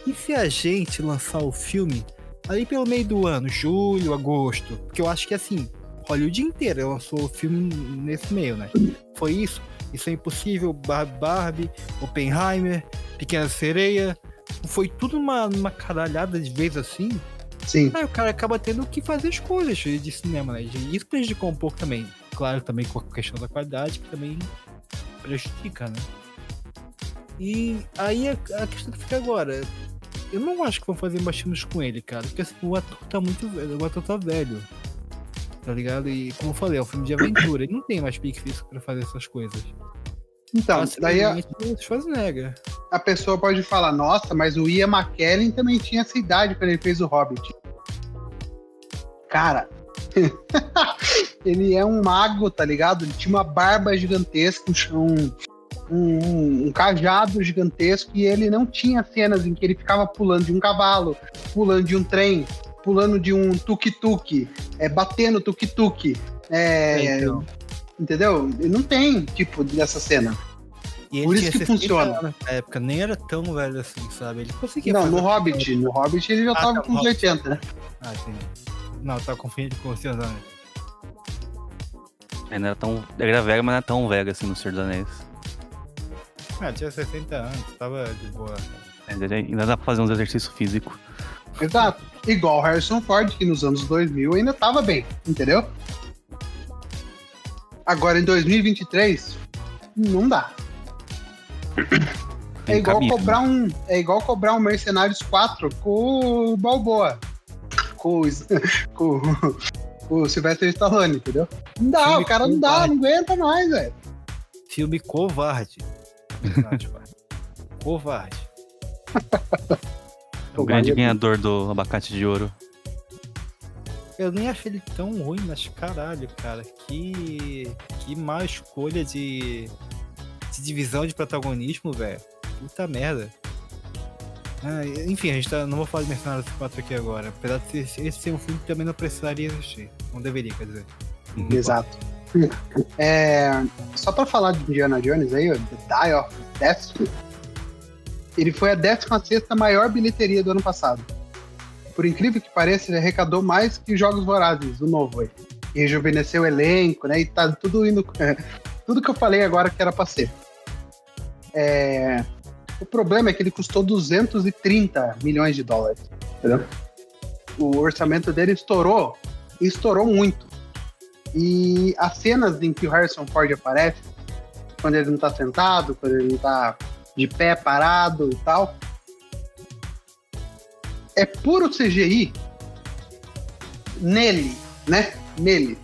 E se a gente lançar o filme ali pelo meio do ano, julho, agosto? Porque eu acho que assim, Hollywood inteira lançou o filme nesse meio, né? Foi isso. Isso é impossível. Barbie, Oppenheimer, Pequena Sereia. Foi tudo uma, uma caralhada de vez assim. Sim. Aí o cara acaba tendo que fazer escolhas de de cinema, né? E isso prejudicou um pouco também. Claro, também com a questão da qualidade, que também prejudica, né? E aí a, questão que fica agora. Eu não acho que vão fazer mais filmes com ele, cara. Porque assim, o ator tá muito velho. O ator tá velho. Tá ligado? E como eu falei, é um filme de aventura. Ele não tem mais pique físico pra fazer essas coisas. Então, daí a, a pessoa pode falar, nossa, mas o Ian McKellen também tinha essa idade quando ele fez o Hobbit. Cara, ele é um mago, tá ligado? Ele tinha uma barba gigantesca, um, um, um cajado gigantesco e ele não tinha cenas em que ele ficava pulando de um cavalo, pulando de um trem, pulando de um tuk-tuk, é, batendo tuk-tuk. É, então. Entendeu? Ele não tem, tipo, dessa cena. E ele Por isso que 60 funciona. Na época, nem era tão velho assim, sabe? Ele conseguia Não, no Hobbit. No Hobbit ele já Ah, tava tá, com uns no 80, né? Ah, entendi. Não, tá confundindo com o Senhor dos Anéis. Não era tão. Ele era velho, mas não era tão velho assim no Senhor dos Anéis. Ah, tinha 60 anos, tava de boa. Ainda, ainda dá pra fazer uns exercícios físicos. Exato. Igual o Harrison Ford, que nos anos 2000 ainda tava bem, entendeu? Agora em 2023, não dá. É igual cobrar um, é igual cobrar um Mercenários 4 com o Balboa. Com, o- com, com o Sylvester Stallone, entendeu? Não dá, Filme o cara não dá, covarde. não aguenta mais, velho. Filme covarde. Covarde. É o grande ganhador do abacate de ouro. Eu nem achei ele tão ruim, mas caralho, cara. Que. Que má escolha de. de divisão de protagonismo, velho. Puta merda. Ah, enfim, a gente tá, não vou falar de Mercenários 4 aqui agora. Apesar de ser, esse ser um filme que também não precisaria existir. Não deveria, quer dizer. Exato. É, só pra falar de Indiana Jones aí, ó, The Die of Destiny, ele foi a 16 maior bilheteria do ano passado. Por incrível que pareça, ele arrecadou mais que Jogos Vorazes, o novo aí. E rejuvenesceu o elenco, né? E tá tudo indo. tudo que eu falei agora que era pra ser. É, o problema é que ele custou 230 milhões de dólares. Entendeu? O orçamento dele estourou. Estourou muito. E as cenas em que o Harrison Ford aparece, quando ele não tá sentado, quando ele não tá de pé, parado e tal, é puro CGI nele, né? Nele.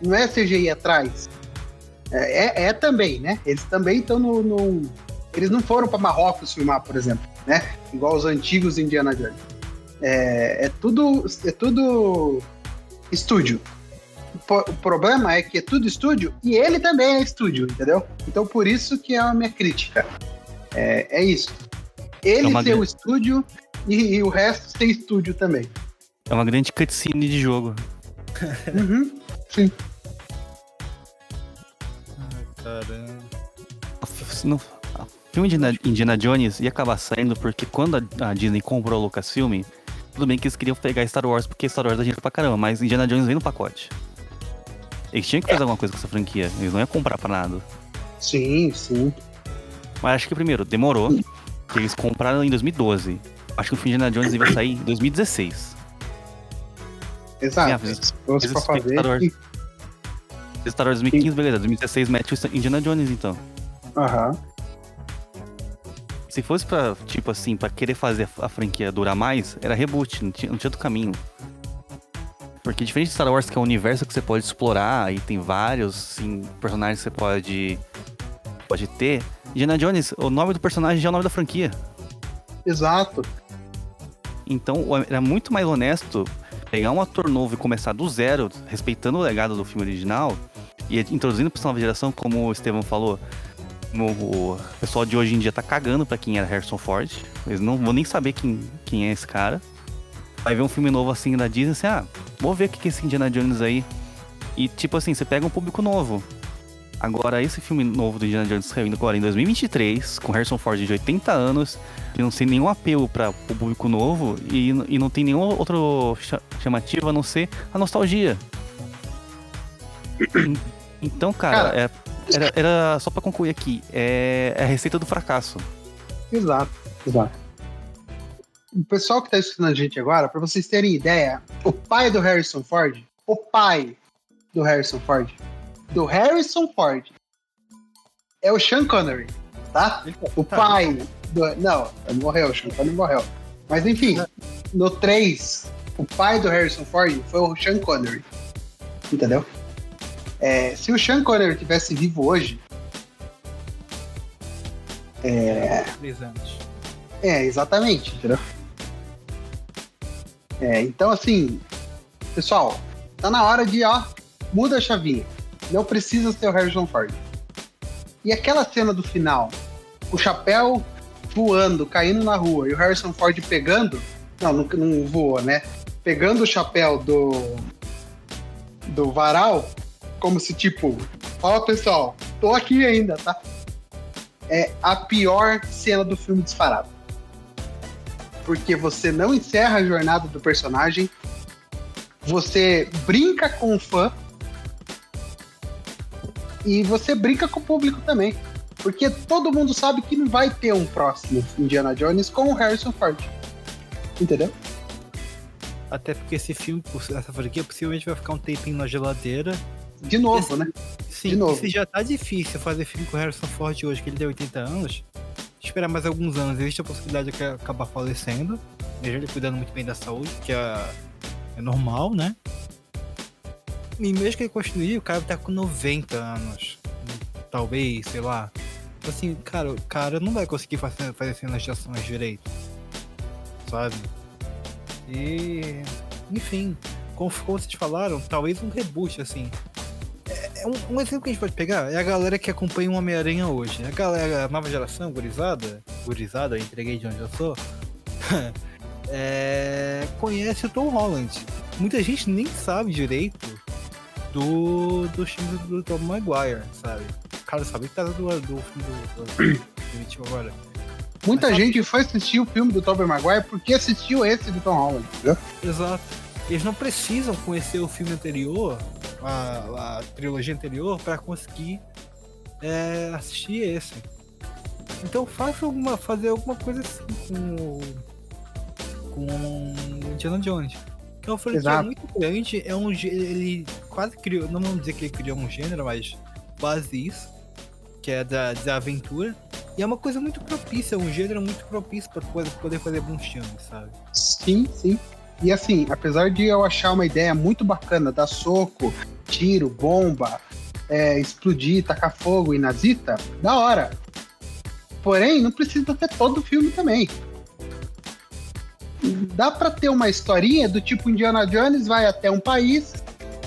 Não é CGI atrás. É, é- é também, né? Eles também estão no, no- Eles não foram para Marrocos filmar, por exemplo, né? Igual os antigos Indiana Jones. É, é tudo. É tudo estúdio. O problema é que é tudo estúdio e ele também é estúdio, entendeu? Então por isso que é a minha crítica. É, é isso. Ele É uma ser o estúdio e, e o resto ser estúdio também. É uma grande cutscene de jogo. Uhum. Ai, caramba. Se não- filme de Indiana- Jones ia acabar saindo porque quando a- Disney comprou a Lucasfilm, tudo bem que eles queriam pegar Star Wars porque Star Wars dá dinheiro pra caramba, mas Indiana Jones vem no pacote. Eles tinham que fazer alguma coisa com essa franquia, eles não iam comprar pra nada. Sim, sim. Mas acho que primeiro, demorou, eles compraram em 2012. Acho que o filme de Indiana Jones devia sair em 2016. Exato. É, mas pra fazer. Star Wars. Star Wars 2015, beleza, 2016 mete o Indiana Jones então. Aham. Se fosse pra, tipo assim, pra querer fazer a franquia durar mais, era reboot, não tinha, não tinha outro caminho. Porque diferente de Star Wars, que é um universo que você pode explorar e tem vários assim, personagens que você pode, pode ter, Indiana Jones, o nome do personagem já é o nome da franquia. Exato. Então era muito mais honesto pegar um ator novo e começar do zero, respeitando o legado do filme original, e introduzindo pra essa nova geração, como o Estevão falou. O pessoal de hoje em dia tá cagando pra quem era Harrison Ford. Eles não vão nem saber quem, quem é esse cara. Vai ver um filme novo assim da Disney, assim, ah, vou ver o que é esse Indiana Jones aí. E tipo assim, você pega um público novo. Agora, esse filme novo do Indiana Jones saindo agora em 2023, com Harrison Ford de 80 anos, que não tem nenhum apelo para o público novo e, e não tem nenhuma outra cha- chamativa a não ser a nostalgia. En- Então, cara, Cara. é- era, era só pra concluir aqui, é, é a receita do fracasso. Exato. Exato. O pessoal que tá escutando a gente agora, pra vocês terem ideia, o pai do Harrison Ford, o pai do Harrison Ford, do Harrison Ford, é o Sean Connery, tá? O Tá, pai do. Não, ele morreu, o Sean Connery morreu. Mas enfim, no 3, o pai do Harrison Ford foi o Sean Connery. Entendeu? É, se o Sean Connery tivesse vivo hoje, Três anos. É, exatamente, entendeu? É, então assim, pessoal, tá na hora de, ó, muda a chavinha. Não precisa ser o Harrison Ford. E aquela cena do final, o chapéu voando, caindo na rua, e o Harrison Ford pegando, não, não, não voa, né? Pegando o chapéu do do varal, como se tipo, ó pessoal, tô aqui ainda, tá? É a pior cena do filme disparado porque você não encerra a jornada do personagem, você brinca com o fã e você brinca com o público também. Porque todo mundo sabe que não vai ter um próximo Indiana Jones com o Harrison Ford. Entendeu? Até porque esse filme, essa franquia, possivelmente vai ficar um tempinho na geladeira. De novo, Esse- né? Sim, De novo. se já tá difícil fazer filme com o Harrison Ford hoje, que ele tem 80 anos, esperar mais alguns anos, existe a possibilidade de acabar falecendo, mesmo ele cuidando muito bem da saúde, que é, é normal, né? E mesmo que ele continue, o cara tá com 90 anos. Talvez, sei lá. Assim, cara, o cara não vai conseguir fazer, fazer cenas de ações direito. Sabe? E. Enfim, como, como vocês falaram, talvez um reboot, assim. É um, um exemplo que a gente pode pegar é a galera que acompanha o Homem-Aranha hoje. A galera, a nova geração, gurizada, gurizada, eu entreguei de onde eu sou, é, conhece o Tom Holland. Muita gente nem sabe direito do, do filme do, do Tom Maguire, sabe? O cara sabe que tá do, do filme do, do, agora. Muita Mas sabe- gente foi assistir o filme do Tobey Maguire porque assistiu esse do Tom Holland. Exato. Eles não precisam conhecer o filme anterior, a, a trilogia anterior, para conseguir é, assistir esse. Então faça alguma, fazer alguma coisa assim com o- com Indiana Jones. Que é uma franquia Exato. muito grande, é um ele quase criou, não vamos dizer que ele criou um gênero, mas quase isso, que é da, da aventura. E é uma coisa muito propícia, um gênero muito propício para poder fazer bons filmes, sabe? Sim, sim. E assim, apesar de eu achar uma ideia muito bacana, dar soco, tiro, bomba, é, explodir, tacar fogo e nazita, da hora. Porém, não precisa ter todo o filme também. Dá pra ter uma historinha do tipo Indiana Jones vai até um país,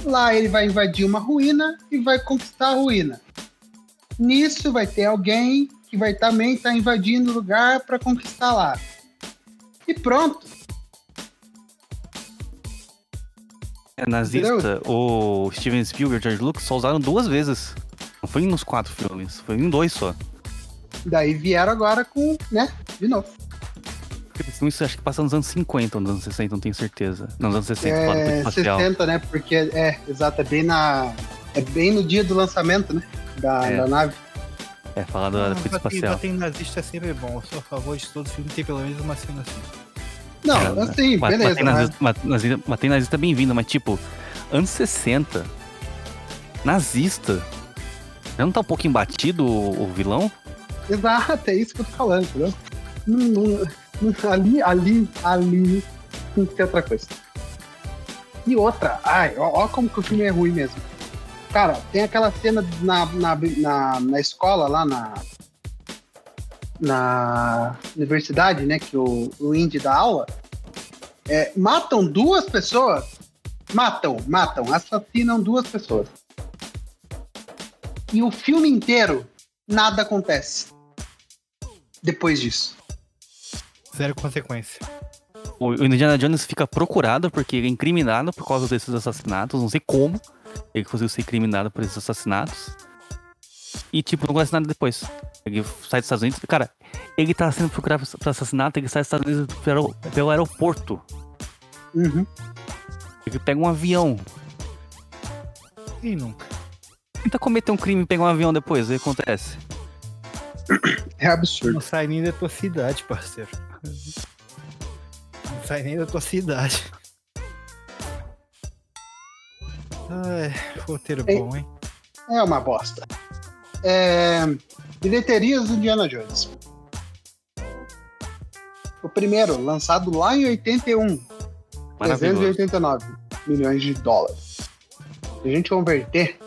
lá ele vai invadir uma ruína e vai conquistar a ruína. Nisso vai ter alguém que vai também estar tá invadindo o lugar para conquistar lá. E pronto. Nazista, o Steven Spielberg e o George Lucas só usaram duas vezes. Não foi nos quatro filmes, foi em dois só. Daí vieram agora com, né, de novo. Isso acho que passa nos anos 50 ou nos anos 60, não tenho certeza. Nos anos 60, é, claro, 60, né? Porque, é, exato, é bem na. É bem no dia do lançamento, né? Da, é. da nave. É, falar da ah, corrida espacial. Bater nazista é sempre bom. Eu sou a favor de todo filme ter pelo menos uma cena assim. Não, é, assim, beleza. Bater nazista, nazista, bater nazista é bem-vindo, mas tipo, anos 60, nazista, já não tá um pouco embatido o, o vilão? Exato, é isso que eu tô falando, entendeu? Não, não, ali, ali, ali, tem que ter outra coisa. E outra, ai, ó, ó, como que o filme é ruim mesmo. Cara, tem aquela cena na, na, na, na escola, lá na, na universidade, né, que o, o Indy dá aula, é, matam duas pessoas, matam, matam, assassinam duas pessoas. E o filme inteiro, nada acontece depois disso. Zero consequência. O Indiana Jones fica procurado porque ele é incriminado por causa desses assassinatos. Não sei como ele conseguiu ser incriminado por esses assassinatos. E, tipo, não acontece nada depois. Ele sai dos Estados Unidos. Cara, ele tá sendo procurado por assassinato, ele sai dos Estados Unidos pelo, pelo aeroporto. Uhum. Ele pega um avião. E nunca. Tenta cometer um crime e pegar um avião depois, o que acontece? É absurdo. Não sai nem da tua cidade, parceiro. Não sai nem da tua cidade. Ai, roteiro é, bom, hein? É uma bosta. É, bilheterias do Indiana Jones. O primeiro, lançado lá em 81. 389 milhões de dólares. Se a gente converter,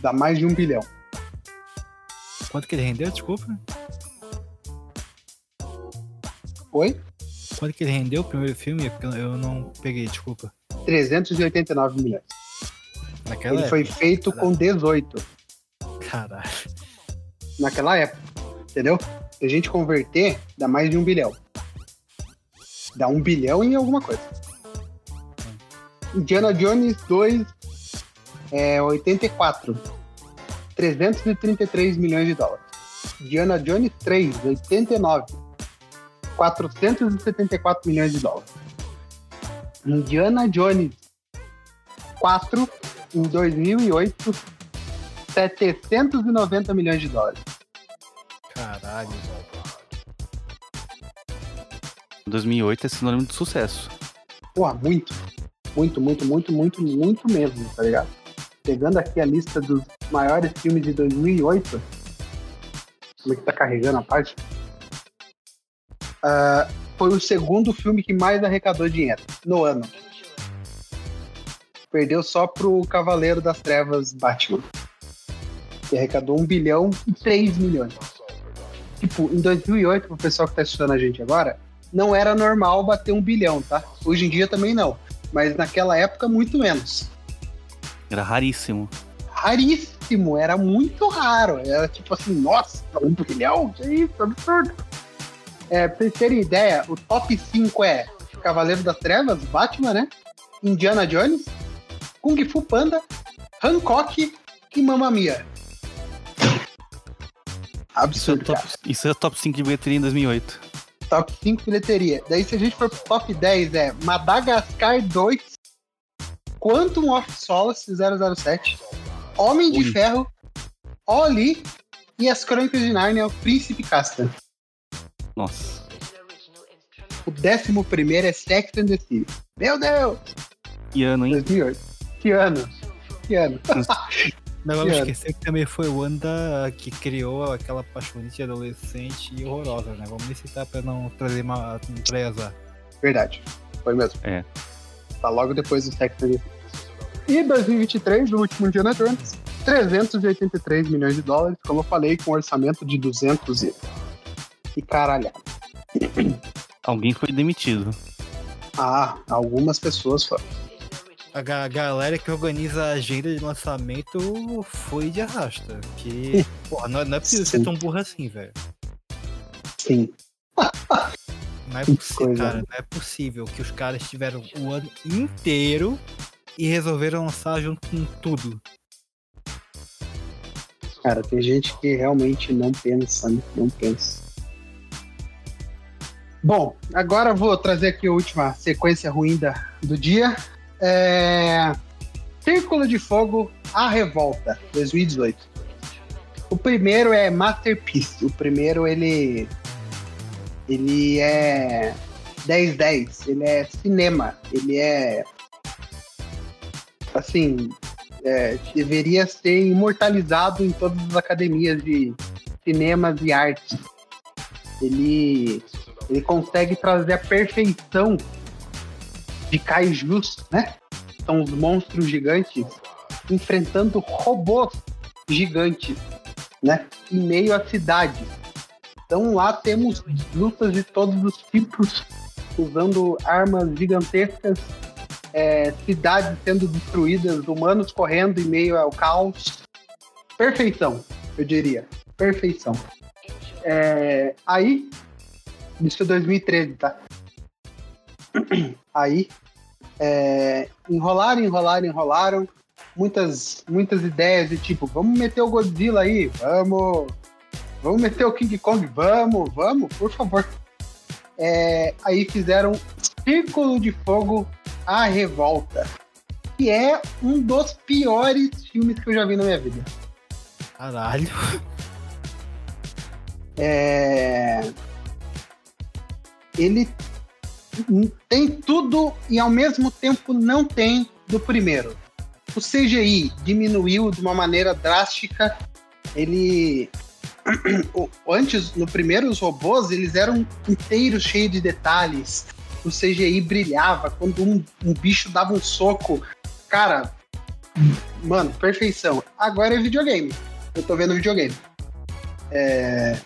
dá mais de um bilhão. Quanto que ele rendeu, desculpa? Oi? Quanto que ele rendeu o primeiro filme? Eu não peguei, desculpa. 389 milhões. Naquela ele época. foi feito com 18. Caralho. Naquela época. Entendeu? Se a gente converter, dá mais de um bilhão. Dá um bilhão em alguma coisa. Indiana Jones 2 é 84. 333 milhões de dólares. Indiana Jones 3, 89. 474 milhões de dólares. Indiana Jones 4, em 2008, 790 milhões de dólares. Caralho, velho. 2008 é sinônimo de sucesso. Porra, muito. Muito, muito, muito, muito, muito mesmo, tá ligado? Pegando aqui a lista dos maiores filmes de 2008, como é que tá carregando a parte? uh, foi o segundo filme que mais arrecadou dinheiro no ano. Perdeu só pro Cavaleiro das Trevas Batman, que arrecadou 1 bilhão e 3 milhões. Tipo, em 2008, pro pessoal que tá assistindo a gente agora, não era normal bater um bilhão, tá? Hoje em dia também não. Mas naquela época, muito menos. Era raríssimo. Raríssimo, era muito raro. Era tipo assim, nossa, um bilhão? Que isso, absurdo. É, pra vocês terem ideia, o top 5 é Cavaleiro das Trevas, Batman, né? Indiana Jones, Kung Fu Panda, Hancock e Mamma Mia. Absurdo. Isso é, top, isso é top 5 de bilheteria em 2008. Top 5 de bilheteria. Daí, se a gente for pro top 10, é Madagascar 2, Quantum of Solace 007, Homem de Ui. Ferro, Oli e as Crônicas de Narnia, o Príncipe Caspian. Nossa. O décimo primeiro é Sex and the City. Meu Deus! Que ano, hein? 2008. Que ano? Que ano? Não vamos esquecer que também foi o ano da, que criou aquela paixonite adolescente horrorosa, né? Vamos me citar pra não trazer uma empresa. Verdade. Foi mesmo. É. Tá logo depois do Sex and the City. E 2023, o último Indiana Jones, 383 milhões de dólares, como eu falei, com um orçamento de 200 e e caralhada. Alguém foi demitido. Ah, algumas pessoas foram. A galera que organiza a agenda de lançamento foi de arrasta. Que Porra, não, não é possível Sim. ser tão burro assim, velho. Sim. Não é possível, coisa. cara. Não é possível que os caras tiveram o ano inteiro e resolveram lançar junto com tudo. Cara, tem gente que realmente não pensa, né? Não pensa. Bom, agora vou trazer aqui a última sequência ruim da, do dia. É... Círculo de Fogo, A Revolta, 2018. O primeiro é Masterpiece. O primeiro, ele... Ele é 10-10. Ele é cinema. Ele é... Assim, é, deveria ser imortalizado em todas as academias de cinemas e artes. Ele, ele consegue trazer a perfeição de kaijus, né? São os monstros gigantes enfrentando robôs gigantes, né? Em meio à cidade. Então lá temos lutas de todos os tipos, usando armas gigantescas é, cidades sendo destruídas, humanos correndo em meio ao caos. Perfeição, eu diria. Perfeição. É, aí, isso é 2013, tá? Aí, é, enrolaram, enrolaram, enrolaram. Muitas, muitas ideias de tipo, vamos meter o Godzilla aí, vamos. Vamos meter o King Kong, vamos, vamos, por favor. É, aí fizeram Círculo de Fogo a Revolta, que é um dos piores filmes que eu já vi na minha vida. Caralho. É... Ele tem tudo e ao mesmo tempo não tem do primeiro. O CGI diminuiu de uma maneira drástica. Ele antes no primeiro os robôs eles eram inteiros cheios de detalhes. O CGI brilhava quando um, um bicho dava um soco. Cara, mano, perfeição. Agora é videogame. Eu tô vendo videogame. É,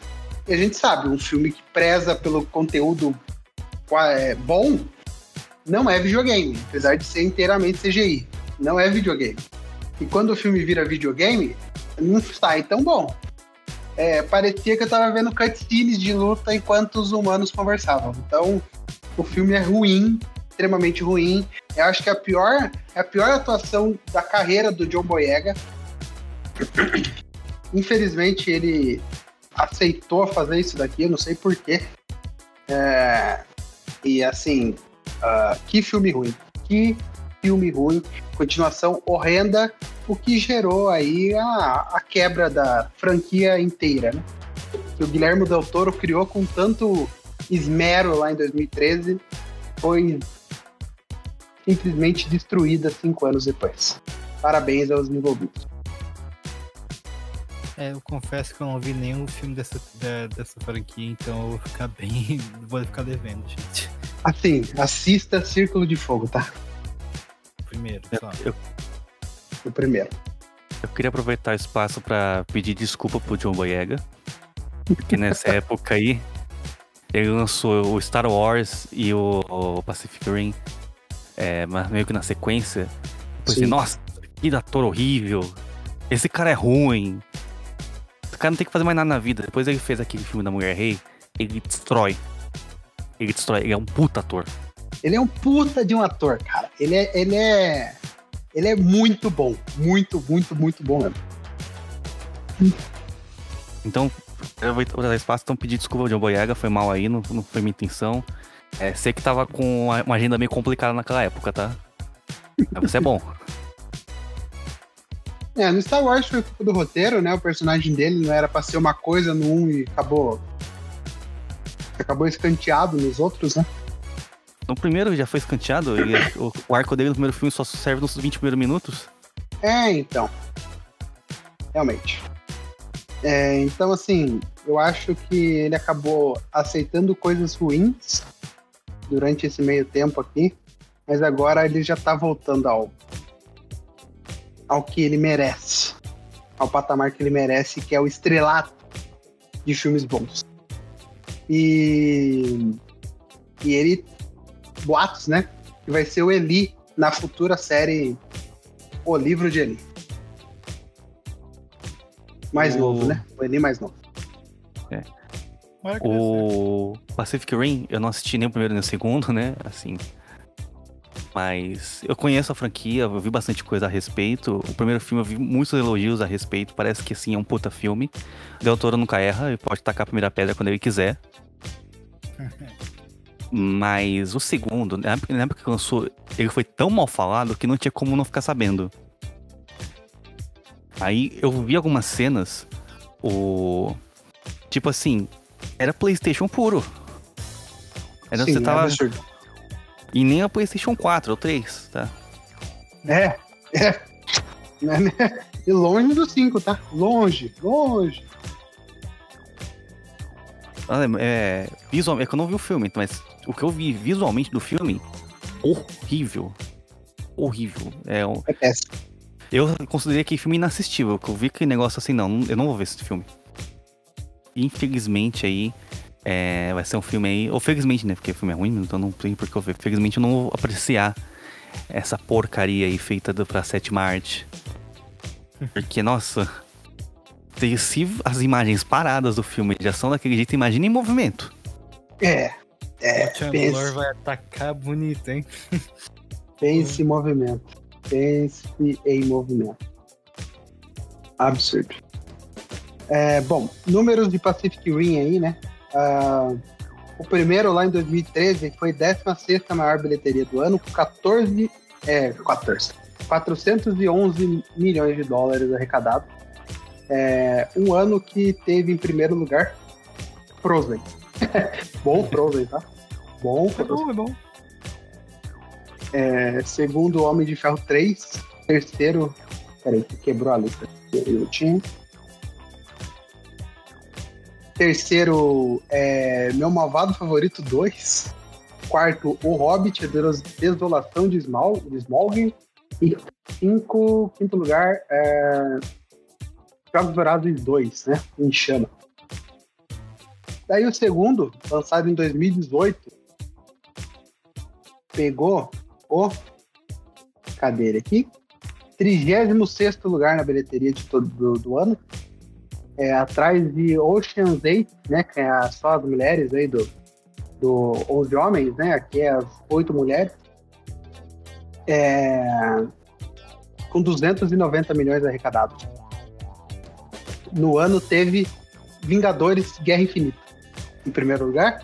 a gente sabe, um filme que preza pelo conteúdo bom não é videogame, apesar de ser inteiramente CGI. Não é videogame. E quando o filme vira videogame, não sai tão bom. É, parecia que eu tava vendo cutscenes de luta enquanto os humanos conversavam. Então, o filme é ruim, extremamente ruim. Eu acho que é a pior, é a pior atuação da carreira do John Boyega. Infelizmente, ele aceitou fazer isso daqui, eu não sei porquê. É, e assim, ah, que filme ruim. Que filme ruim. Continuação horrenda, o que gerou aí a, a quebra da franquia inteira, né? Que o Guilherme Del Toro criou com tanto esmero lá em 2013, foi simplesmente destruída cinco anos depois. Parabéns aos envolvidos. É, eu confesso que eu não vi nenhum filme dessa, da- dessa franquia, então eu vou ficar bem. vou ficar devendo, gente. Assim, assista Círculo de Fogo, tá? Primeiro, só. Eu, O primeiro. eu queria aproveitar o espaço pra pedir desculpa pro John Boyega. Porque nessa época aí, ele lançou o Star Wars e o, o Pacific Rim, é, mas meio que na sequência. Sim. nossa, que ator horrível. Esse cara é ruim. Esse cara não tem que fazer mais nada na vida. Depois ele fez aquele filme da Mulher Rei, ele destrói. Ele destrói, ele é um puta ator. Ele é um puta de um ator, cara. Ele é, ele é, ele é muito bom, muito, muito, muito bom mesmo. Então, eu vou usar espaço, então pedir desculpa ao John Boyega, foi mal aí, não, não foi minha intenção. É, sei que tava com uma agenda meio complicada naquela época, tá? Mas você é bom. É, no Star Wars foi culpa do roteiro, né? O personagem dele não era pra ser uma coisa no e acabou, acabou escanteado nos outros, né? No primeiro já foi escanteado, o, o arco dele no primeiro filme só serve nos 20 primeiros minutos. É, então. Realmente. É, então, assim, eu acho que ele acabou aceitando coisas ruins durante esse meio tempo aqui, mas agora ele já tá voltando ao, ao que ele merece, ao patamar que ele merece, que é o estrelato de filmes bons. E, e ele, boatos, né? Que vai ser o Eli na futura série O Livro de Eli. Mais O- novo, né? O Enem mais novo. Interessante. O Pacific Rim, eu não assisti nem o primeiro nem o segundo, né? Assim. Mas eu conheço a franquia, eu vi bastante coisa a respeito. O primeiro filme eu vi muitos elogios a respeito. Parece que assim é um puta filme. Del Toro nunca erra, ele pode tacar a primeira pedra quando ele quiser. Mas o segundo, na época, que lançou, ele foi tão mal falado que não tinha como não ficar sabendo. Aí eu vi algumas cenas, o. Tipo assim, era PlayStation puro. Era, Sim, você é tava. absurdo. E nem a PlayStation 4 ou 3, tá? É, é. Né? E longe do 5, tá? Longe, longe. É, visual, é que eu não vi o filme, mas o que eu vi visualmente do filme, horrível. Horrível. É, É péssimo. eu considerei aquele filme inassistível, que eu vi aquele negócio assim, não, eu não vou ver esse filme. Infelizmente aí, é, vai ser um filme aí, ou felizmente, né, porque o filme é ruim, então não tem por que eu ver. Felizmente eu não vou apreciar essa porcaria aí feita do, pra sétima arte. Porque, nossa, se- se as imagens paradas do filme já são daquele jeito, imagina em movimento. É, é, o Chandler vai atacar bonito, hein? pense em movimento. Pense em movimento. Absurdo. É, bom, números de Pacific Rim aí, né? Ah, o primeiro lá em 2013 foi 16 maior bilheteria do ano, com 14, é, 14, 411 milhões de dólares arrecadados. É, um ano que teve em primeiro lugar Frozen. Bom Frozen, tá? Bom É Frozen. bom, é bom. É, segundo Homem de Ferro 3. Terceiro. Peraí, que quebrou a lista. Um minutinho. Terceiro, é, Meu Malvado Favorito 2. Quarto, O Hobbit, a Desolação de, Smaug. E cinco, quinto lugar, é, Jogos Vorazes 2, né? Em chama. Daí o segundo, lançado em 2018, pegou o. Ele aqui? 36 lugar na bilheteria de todo do, do ano. É, atrás de Ocean's 8, né? Que é só as mulheres aí do, do 11 homens, né? Aqui é as 8 mulheres. É, com 290 milhões arrecadados. No ano teve Vingadores Guerra Infinita. Em primeiro lugar.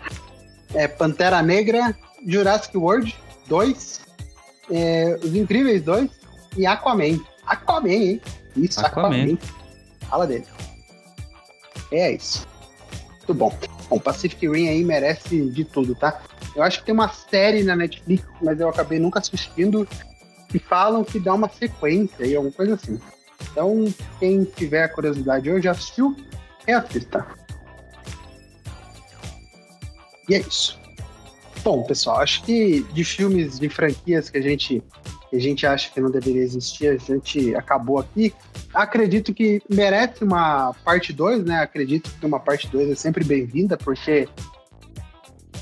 É, Pantera Negra, Jurassic World 2, é, Os Incríveis 2 e Aquaman. Aquaman, hein? Isso, Aquaman. Aquaman. Fala dele. É isso. Muito bom. Bom, Pacific Rim aí merece de tudo, tá? Eu acho que tem uma série na Netflix, mas eu acabei nunca assistindo, que falam que dá uma sequência e alguma coisa assim. Então, quem tiver curiosidade hoje, assistiu, reassista. E é isso. Bom, pessoal, acho que de filmes, de franquias que a gente que a gente acha que não deveria existir, a gente acabou aqui. Acredito que merece uma parte 2, né? Acredito que uma parte 2 é sempre bem-vinda, porque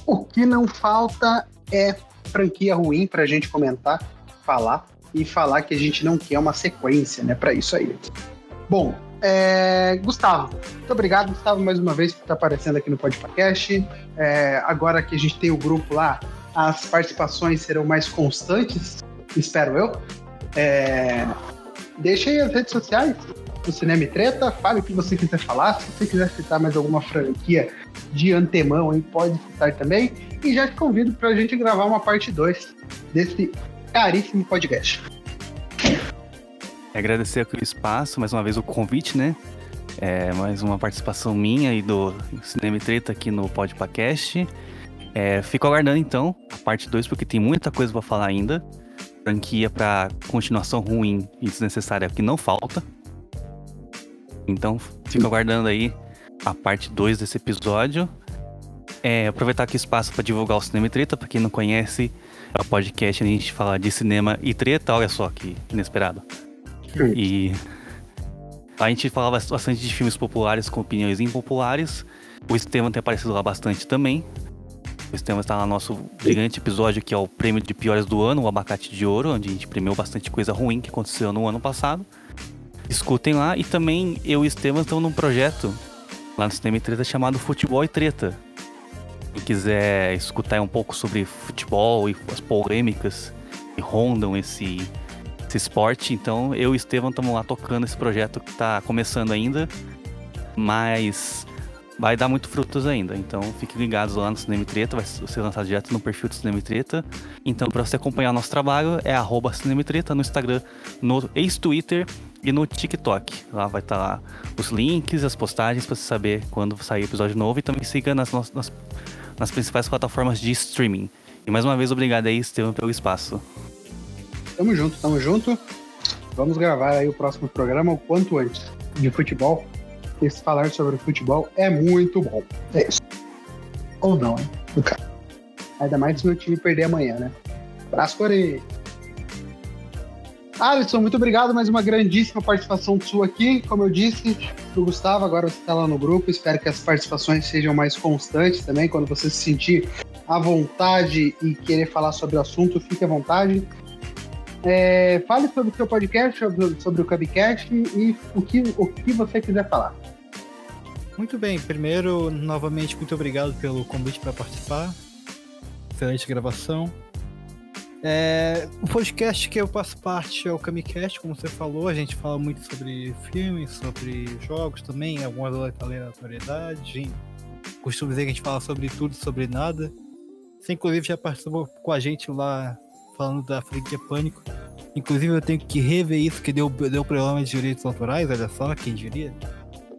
o que não falta é franquia ruim pra gente comentar, falar e falar que a gente não quer uma sequência, né, para isso aí. Bom, é, Gustavo, muito obrigado, Gustavo, mais uma vez por estar aparecendo aqui no podcast. É, agora que a gente tem o grupo lá, as participações serão mais constantes, espero eu. É, aí as redes sociais do Cinema e Treta, fale o que você quiser falar. Se você quiser citar mais alguma franquia de antemão, aí pode citar também. E já te convido para a gente gravar uma parte 2 desse caríssimo podcast. Agradecer aqui o espaço, mais uma vez o convite, né? É, mais uma participação minha e do Cinema e Treta aqui no Podpacast. É, fico aguardando então a parte 2, porque tem muita coisa pra falar ainda. Franquia pra continuação ruim e desnecessária que não falta. Então, fico aguardando aí a parte 2 desse episódio. É, aproveitar aqui o espaço para divulgar o Cinema e Treta, pra quem não conhece, é o podcast onde a gente fala de cinema e treta, olha só que inesperado. E a gente falava bastante de filmes populares com opiniões impopulares. O Estevam tem aparecido lá bastante também. Estevam está no nosso gigante episódio que é o prêmio de piores do ano, o Abacate de Ouro, onde a gente premiou bastante coisa ruim que aconteceu no ano passado. escutem lá. E também eu e Estevam estamos num projeto lá no Cinema e Treta chamado Futebol e Treta. Quem quiser escutar um pouco sobre futebol e as polêmicas que rondam esse, esse esporte, então eu e Estevam estamos lá tocando esse projeto que está começando ainda, mas vai dar muito frutos ainda. Então fiquem ligados lá no Cinema Treta, vai ser lançado direto no perfil do Cinema Treta. Então para você acompanhar o nosso trabalho é arroba Cinema Treta no Instagram, no ex-Twitter e no TikTok. Lá vai estar lá os links, as postagens para você saber quando sair episódio novo e também siga nas, nas, nas principais plataformas de streaming. E mais uma vez, obrigado aí, Estevam, pelo espaço. Tamo junto, tamo junto. Vamos gravar aí o próximo programa o quanto antes de futebol. E falar sobre futebol é muito bom. É isso. Ou não, hein? Ainda mais se meu time perder amanhã, né? Abraço, Corei. Alisson, muito obrigado. Mais uma grandíssima participação sua aqui. Como eu disse pro Gustavo, agora você está lá no grupo. Espero que as participações sejam mais constantes também. Quando você se sentir à vontade e querer falar sobre o assunto, fique à vontade. É, fale sobre o seu podcast, sobre, sobre o Cubcast e o que, o que você quiser falar. Muito bem, primeiro, novamente, muito obrigado pelo convite para participar. Excelente gravação. É, o podcast que eu faço parte é o Kamicast, como você falou. A gente fala muito sobre filmes, sobre jogos também, algumas aleatoriedades. Costumo dizer que a gente fala sobre tudo sobre nada. Você, inclusive, já participou com a gente lá falando da franquia Pânico. Inclusive, eu tenho que rever isso, que deu, deu problema de direitos autorais, olha só, quem diria.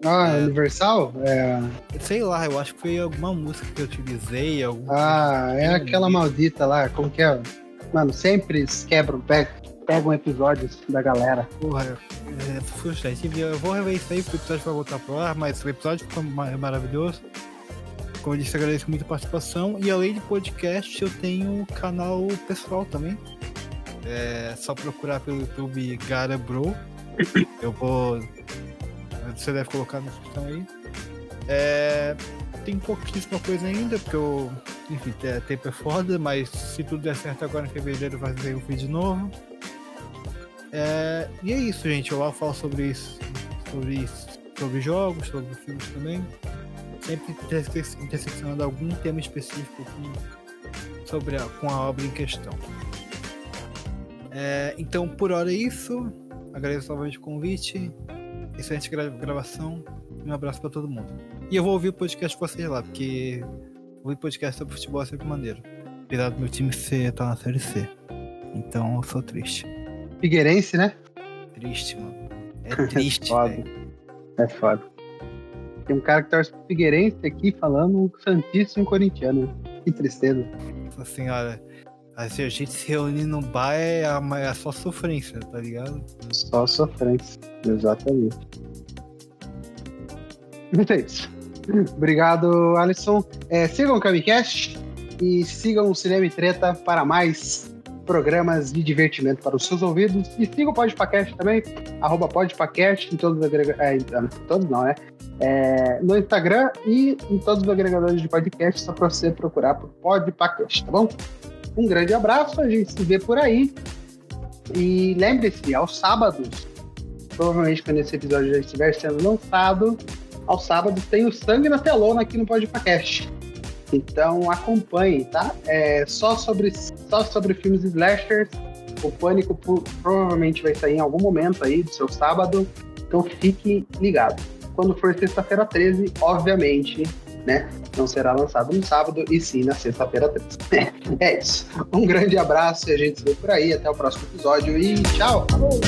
Ah, é, Universal? É... Sei lá, eu acho que foi alguma música que eu utilizei. Algum ah, é aquela maldita lá, como que é? Mano, sempre quebram, pegam, pegam episódios da galera. Porra, é, frustrante. Eu vou rever isso aí, porque o episódio vai voltar pro ar, mas o episódio ficou maravilhoso. Como eu disse, agradeço muito a participação. E além de podcast, eu tenho canal pessoal também. É só procurar pelo YouTube Gara Bro. Eu vou. Você deve colocar na descrição aí. É, tem pouquíssima coisa ainda, porque eu enfim, tempo é foda, mas se tudo der certo agora em fevereiro vai ter um vídeo novo. É, e é isso, gente. Eu falo sobre isso, sobre isso, sobre jogos, sobre filmes também. Sempre interseccionando algum tema específico com, sobre a, com a obra em questão. É, então, por hora é isso. Agradeço novamente o convite. Excelente gravação. Um abraço para todo mundo. E eu vou ouvir o podcast de vocês lá, porque ouvir podcast sobre futebol é sempre maneiro. Apesar do meu time ser, tá na série C. Então eu sou triste. Figueirense, né? Triste, mano. É triste, foda. É foda. Tem um cara que torce pro Figueirense aqui falando Santíssimo Corintiano. Que tristeza. Nossa senhora. Assim, a gente se reunir no bar é, é só sofrência, tá ligado? Só sofrência, exatamente. Muito é isso. Obrigado, Alisson. É, sigam o Camicast e sigam o Cinema e Treta para mais programas de divertimento para os seus ouvidos. E sigam o Podpacast também, arroba Podpacast em todos os agregadores. É, todos não, né? É, no Instagram e em todos os agregadores de podcast, só para você procurar por Podpacast, tá bom? Um grande abraço, a gente se vê por aí. E lembre-se, aos sábados, provavelmente quando esse episódio já estiver sendo lançado, aos sábados tem o Sangue na Telona aqui no Podcast. Então acompanhe, tá? É só sobre, só sobre filmes slashers. O Pânico provavelmente vai sair em algum momento aí do seu sábado. Então fique ligado. Quando for sexta-feira 13, obviamente, né? Não será lançado no sábado e sim na sexta-feira 13. é isso. Um grande abraço e a gente se vê por aí. Até o próximo episódio e tchau! Falou!